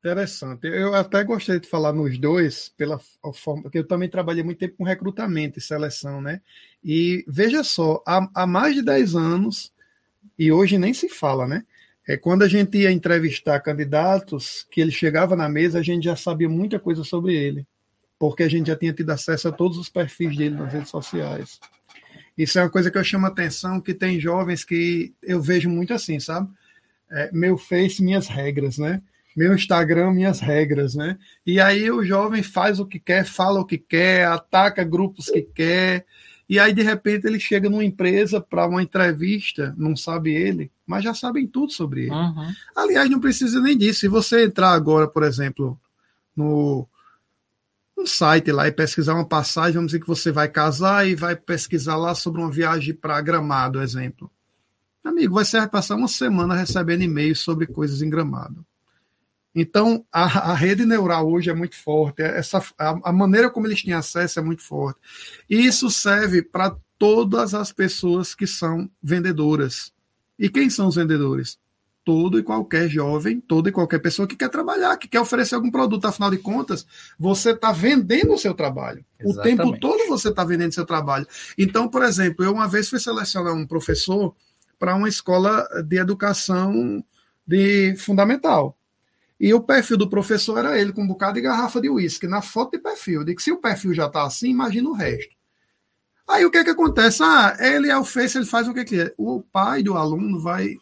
Interessante. Eu até gostei de falar nos dois, pela forma, porque eu também trabalhei muito tempo com recrutamento e seleção, né? E veja só, há, há mais de 10 anos e hoje nem se fala, né? É, quando a gente ia entrevistar candidatos, que ele chegava na mesa, a gente já sabia muita coisa sobre ele, porque a gente já tinha tido acesso a todos os perfis dele nas redes sociais. Isso é uma coisa que eu chamo atenção, que tem jovens que eu vejo muito assim, sabe? É, meu Face, minhas regras, né? Meu Instagram, minhas regras, né? E aí o jovem faz o que quer, fala o que quer, ataca grupos que quer, e aí, de repente, ele chega numa empresa para uma entrevista, não sabe ele, mas já sabem tudo sobre ele. Uhum. Aliás, não precisa nem disso. Se você entrar agora, por exemplo, no, no site lá e pesquisar uma passagem, vamos dizer que você vai casar e vai pesquisar lá sobre uma viagem para Gramado, exemplo. Amigo, vai ser passar uma semana recebendo e-mails sobre coisas em Gramado. Então, a, a, rede neural hoje é muito forte, essa, a, a, maneira como eles têm acesso é muito forte. E isso serve para todas as pessoas que são vendedoras. E quem são os vendedores? todo e qualquer jovem, toda e qualquer pessoa que quer trabalhar, que quer oferecer algum produto. Afinal de contas, você está vendendo o seu trabalho. Exatamente. O tempo todo você está vendendo seu trabalho. Então, por exemplo, eu uma vez fui selecionar um professor para uma escola de educação de fundamental. E o perfil do professor era ele, com um bocado de garrafa de uísque, na foto de perfil. Eu digo, se o perfil já está assim, imagina o resto. Aí o que é que acontece? Ah, ele é o Face, ele faz o que quer. O pai do aluno vai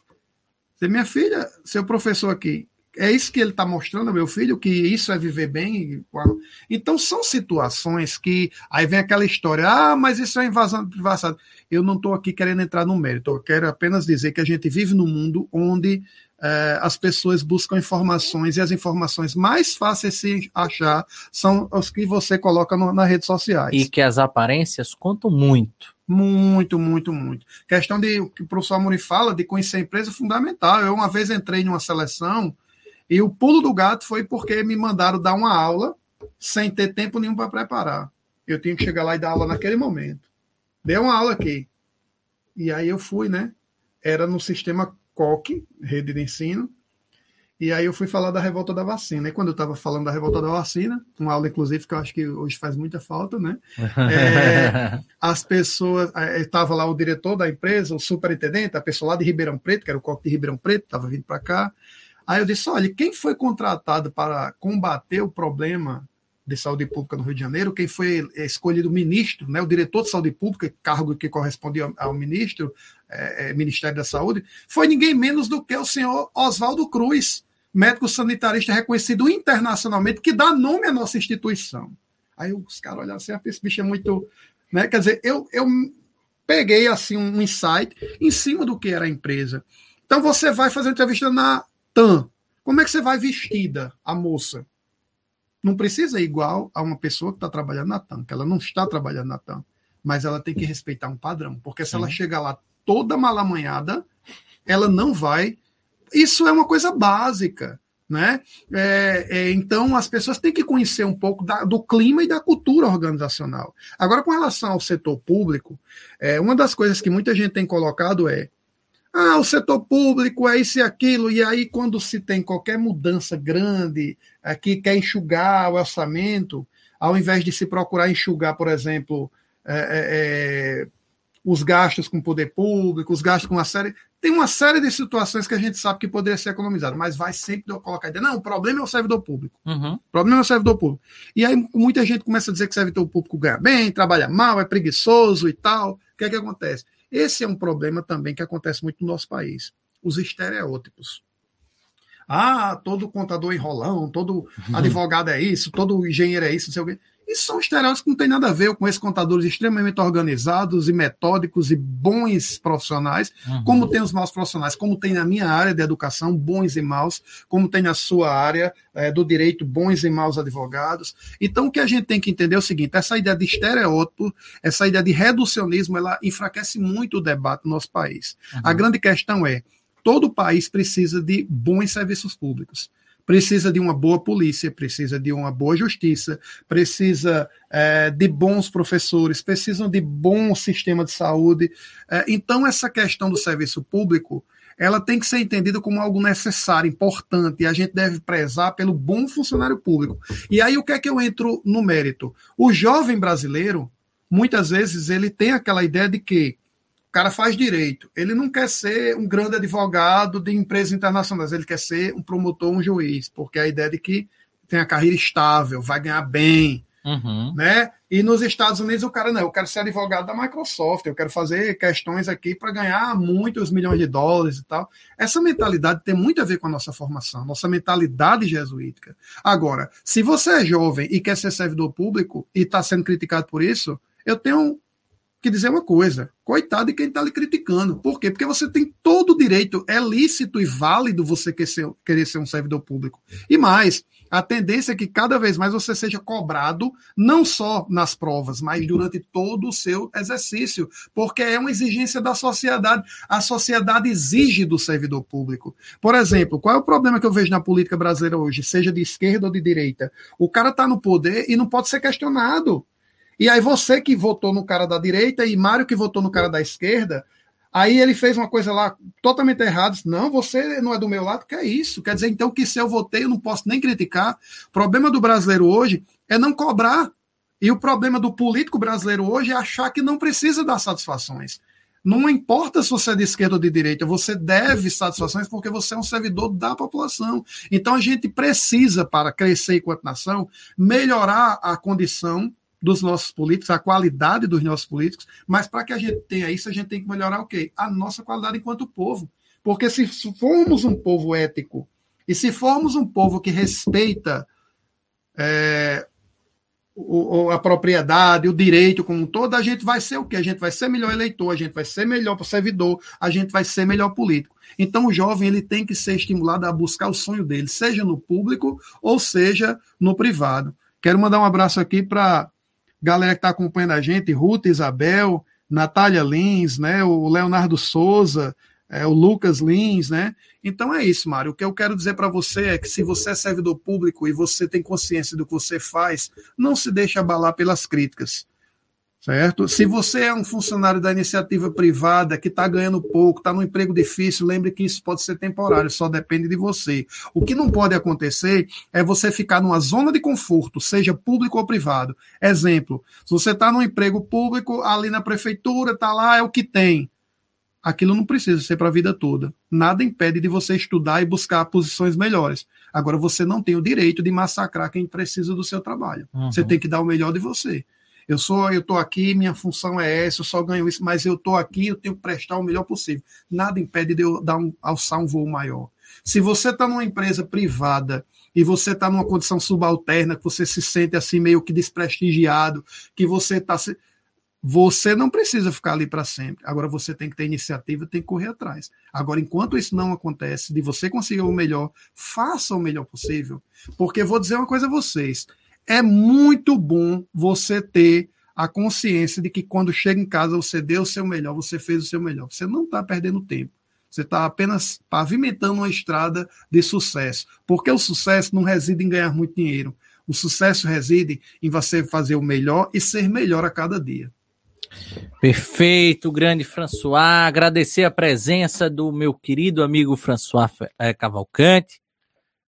dizer, minha filha, seu professor aqui, é isso que ele está mostrando ao meu filho, que isso é viver bem. Então, são situações que. Aí vem aquela história, ah, mas isso é invasão de. Eu não estou aqui querendo entrar no mérito, eu quero apenas dizer que a gente vive num mundo onde é, as pessoas buscam informações e as informações mais fáceis de se achar são as que você coloca no, nas redes sociais.
E que as aparências contam muito.
Muito, muito, muito. Questão de o que o professor Amorim fala de conhecer a empresa é fundamental. Eu uma vez entrei numa seleção e o pulo do gato foi porque me mandaram dar uma aula sem ter tempo nenhum para preparar. Eu tinha que chegar lá e dar aula naquele momento. Dei uma aula aqui. E aí eu fui, né? Era no sistema COC, rede de ensino, e aí eu fui falar da revolta da vacina. E quando eu estava falando da revolta da vacina, uma aula, inclusive, que eu acho que hoje faz muita falta, né? [laughs] É, as pessoas. Estava lá o diretor da empresa, o superintendente, a pessoa lá de Ribeirão Preto, que era o COC de Ribeirão Preto, estava vindo para cá. Aí eu disse: olha, quem foi contratado para combater o problema de Saúde Pública no Rio de Janeiro, quem foi escolhido ministro, né, o diretor de Saúde Pública, cargo que corresponde ao, ministro, é, é, Ministério da Saúde, foi ninguém menos do que o senhor Oswaldo Cruz, médico sanitarista reconhecido internacionalmente, que dá nome à nossa instituição. Aí os caras olharam assim, ah, esse bicho é muito. Né? Quer dizer, eu, eu peguei assim um insight em cima do que era a empresa. Então você vai fazer entrevista na TAM. Como é que você vai vestida, a moça? Não precisa ir igual a uma pessoa que está trabalhando na TAM, que ela não está trabalhando na TAM, mas ela tem que respeitar um padrão, porque se Sim. ela chegar lá toda malamanhada, ela não vai. Isso é uma coisa básica. Né? É, é, então, as pessoas têm que conhecer um pouco da, do clima e da cultura organizacional. Agora, com relação ao setor público, é, uma das coisas que muita gente tem colocado é ah, o setor público é isso e aquilo, e aí quando se tem qualquer mudança grande, aqui quer enxugar o orçamento, ao invés de se procurar enxugar, por exemplo, é, é, é, os gastos com o poder público, os gastos com uma série. Tem uma série de situações que a gente sabe que poderia ser economizado, mas vai sempre colocar a ideia, não, o problema é o servidor público. Uhum. O problema é o servidor público. E aí muita gente começa a dizer que o servidor público ganha bem, trabalha mal, é preguiçoso e tal. O que é que acontece? Esse é um problema também que acontece muito no nosso país. Os estereótipos. Ah, todo contador enrolão, todo [laughs] advogado é isso, todo engenheiro é isso, não sei o quê. Isso são estereótipos que não tem nada a ver com esses contadores extremamente organizados e metódicos e bons profissionais, uhum. como tem os maus profissionais, como tem na minha área de educação, bons e maus, como tem na sua área é, do direito, bons e maus advogados. Então, o que a gente tem que entender é o seguinte: essa ideia de estereótipo, essa ideia de reducionismo, ela enfraquece muito o debate no nosso país. Uhum. A grande questão é: todo país precisa de bons serviços públicos precisa de uma boa polícia, precisa de uma boa justiça, precisa é, de bons professores, precisam de bom sistema de saúde. É, então, essa questão do serviço público ela tem que ser entendida como algo necessário, importante, e a gente deve prezar pelo bom funcionário público. E aí o que é que eu entro no mérito? O jovem brasileiro, muitas vezes, ele tem aquela ideia de que cara faz direito. Ele não quer ser um grande advogado de empresas internacionais, ele quer ser um promotor, um juiz, porque a ideia de que tem a carreira estável, vai ganhar bem, uhum. né? E nos Estados Unidos o cara não, eu quero ser advogado da Microsoft, eu quero fazer questões aqui para ganhar muitos milhões de dólares e tal. Essa mentalidade tem muito a ver com a nossa formação, nossa mentalidade jesuítica. Agora, se você é jovem e quer ser servidor público e está sendo criticado por isso, eu tenho que dizer uma coisa: coitado de quem está lhe criticando. Por quê? Porque você tem todo o direito, é lícito e válido você querer ser, querer ser um servidor público. E mais, a tendência é que cada vez mais você seja cobrado, não só nas provas, mas durante todo o seu exercício, porque é uma exigência da sociedade. A sociedade exige do servidor público. Por exemplo, qual é o problema que eu vejo na política brasileira hoje, seja de esquerda ou de direita? O cara está no poder e não pode ser questionado. E aí você que votou no cara da direita e Mário que votou no cara da esquerda, Aí ele fez uma coisa lá totalmente errada. Não, você não é do meu lado, que é isso. Quer dizer, então, que se eu votei, eu não posso nem criticar. O problema do brasileiro hoje é não cobrar. E o problema do político brasileiro hoje é achar que não precisa dar satisfações. Não importa se você é de esquerda ou de direita, você deve satisfações porque você é um servidor da população. Então a gente precisa, para crescer enquanto nação, melhorar a condição dos nossos políticos, a qualidade dos nossos políticos, mas para que a gente tenha isso, a gente tem que melhorar o quê? A nossa qualidade enquanto povo. Porque se formos um povo ético e se formos um povo que respeita é, o, a propriedade, o direito como um todo, a gente vai ser o quê? A gente vai ser melhor eleitor, a gente vai ser melhor servidor, a gente vai ser melhor político. Então o jovem ele tem que ser estimulado a buscar o sonho dele, seja no público ou seja no privado. Quero mandar um abraço aqui para galera que está acompanhando a gente, Ruth, Isabel, Natália Lins, né, o Leonardo Souza, é, o Lucas Lins, né? Então é isso, Mário. O que eu quero dizer para você é que se você é servidor público e você tem consciência do que você faz, não se deixe abalar pelas críticas certo? Se você é um funcionário da iniciativa privada que está ganhando pouco, está num emprego difícil, lembre que isso pode ser temporário, só depende de você. O que não pode acontecer é você ficar numa zona de conforto, seja público ou privado. Exemplo, se você está num emprego público, ali na prefeitura, está lá, é o que tem. Aquilo não precisa ser para a vida toda. Nada impede de você estudar e buscar posições melhores. Agora, você não tem o direito de massacrar quem precisa do seu trabalho. Uhum. Você tem que dar o melhor de você. Eu sou, eu estou aqui, minha função é essa, eu só ganho isso, mas eu estou aqui, eu tenho que prestar o melhor possível. Nada impede de eu dar um, alçar um voo maior. Se você está numa empresa privada e você está numa condição subalterna, que você se sente assim meio que desprestigiado, que você está você não precisa ficar ali para sempre. Agora você tem que ter iniciativa, tem que correr atrás. Agora, enquanto isso não acontece, de você conseguir o melhor, faça o melhor possível. Porque vou dizer uma coisa a vocês: é muito bom você ter a consciência de que quando chega em casa você deu o seu melhor, você fez o seu melhor. Você não está perdendo tempo. Você está apenas pavimentando uma estrada de sucesso. Porque o sucesso não reside em ganhar muito dinheiro. O sucesso reside em você fazer o melhor e ser melhor a cada dia.
Perfeito, grande François. Agradecer a presença do meu querido amigo François eh, Cavalcante,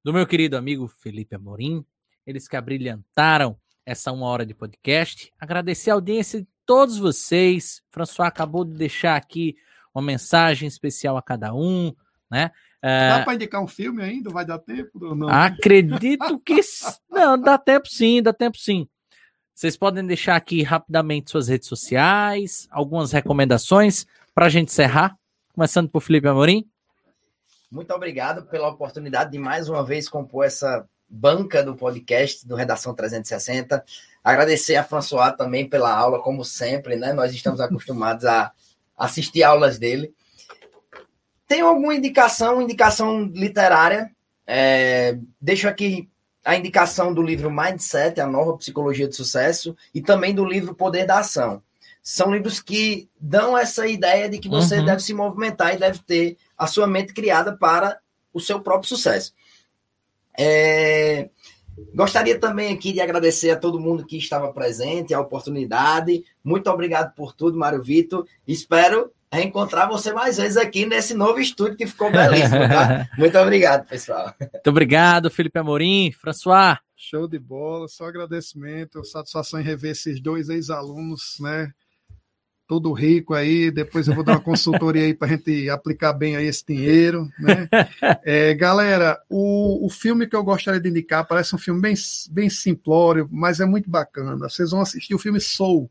do meu querido amigo Felipe Amorim, eles que abrilhantaram essa uma hora de podcast. Agradecer a audiência de todos vocês. François acabou de deixar aqui uma mensagem especial a cada um, né?
Dá uh, para indicar um filme ainda? Vai dar tempo?
Não? Acredito que [laughs] não, dá tempo sim, dá tempo sim. Vocês podem deixar aqui rapidamente suas redes sociais, algumas recomendações para a gente encerrar, começando por Felipe Amorim.
Muito obrigado pela oportunidade de mais uma vez compor essa banca do podcast do Redação 360. Agradecer a François também pela aula, como sempre, né? Nós estamos [laughs] acostumados a assistir aulas dele. Tem alguma indicação, indicação literária? É, deixo aqui a indicação do livro Mindset, a nova psicologia de sucesso, e também do livro Poder da Ação. São livros que dão essa ideia de que você uhum. deve se movimentar e deve ter a sua mente criada para o seu próprio sucesso. É, gostaria também aqui de agradecer a todo mundo que estava presente, a oportunidade. Muito obrigado por tudo, Mário Vitor. Espero reencontrar você mais vezes aqui nesse novo estúdio que ficou belíssimo, tá? [laughs] Muito obrigado, pessoal.
Muito obrigado, Felipe Amorim. François.
Show de bola, só agradecimento, satisfação em rever esses dois ex-alunos, né? Todo rico aí, depois eu vou dar uma consultoria aí para a gente aplicar bem aí esse dinheiro, né? [laughs] É, galera, o, o filme que eu gostaria de indicar parece um filme bem, bem simplório, mas é muito bacana. Vocês vão assistir o filme Soul,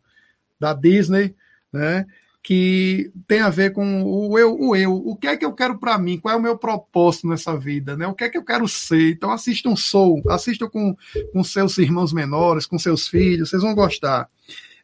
da Disney, né? Que tem a ver com o eu, o eu. O que é que eu quero para mim? Qual é o meu propósito nessa vida, né? O que é que eu quero ser? Então assistam Soul, assistam com, com seus irmãos menores, com seus filhos, vocês vão gostar.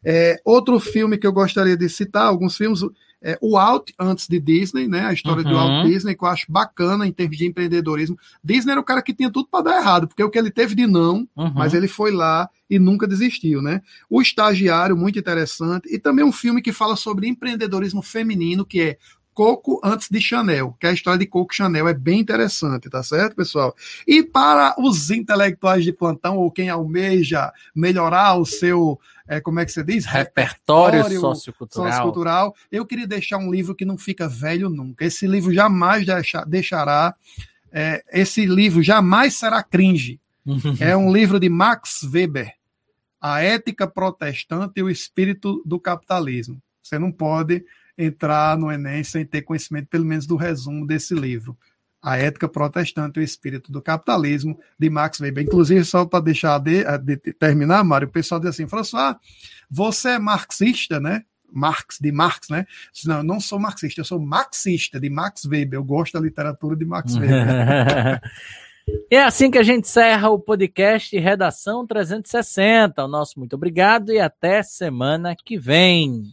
É, outro filme que eu gostaria de citar, alguns filmes, é, o Alt antes de Disney, né? A história uhum. do Walt Disney, que eu acho bacana em termos de empreendedorismo. Disney era o cara que tinha tudo para dar errado, porque o que ele teve de não, uhum. mas ele foi lá e nunca desistiu, né? O Estagiário, muito interessante, e também um filme que fala sobre empreendedorismo feminino, que é Coco antes de Chanel, que é a história de Coco Chanel é bem interessante, tá certo, pessoal? E para os intelectuais de plantão ou quem almeja melhorar o seu é, como é que você diz?
Repertório, Repertório sociocultural.
sociocultural. Eu queria deixar um livro que não fica velho nunca. Esse livro jamais deixa, deixará. É, esse livro jamais será cringe. [laughs] é um livro de Max Weber, A Ética Protestante e o Espírito do Capitalismo. Você não pode entrar no Enem sem ter conhecimento, pelo menos, do resumo desse livro. A Ética Protestante e o Espírito do Capitalismo, de Max Weber. Inclusive, só para deixar de, de, terminar, Mário, o pessoal diz assim, François, você é marxista, né? Marx, de Marx, né? Não, eu não sou marxista, eu sou marxista, de Max Weber. Eu gosto da literatura de Max Weber. [laughs]
É assim que a gente encerra o podcast Redação 360. O nosso muito obrigado e até semana que vem.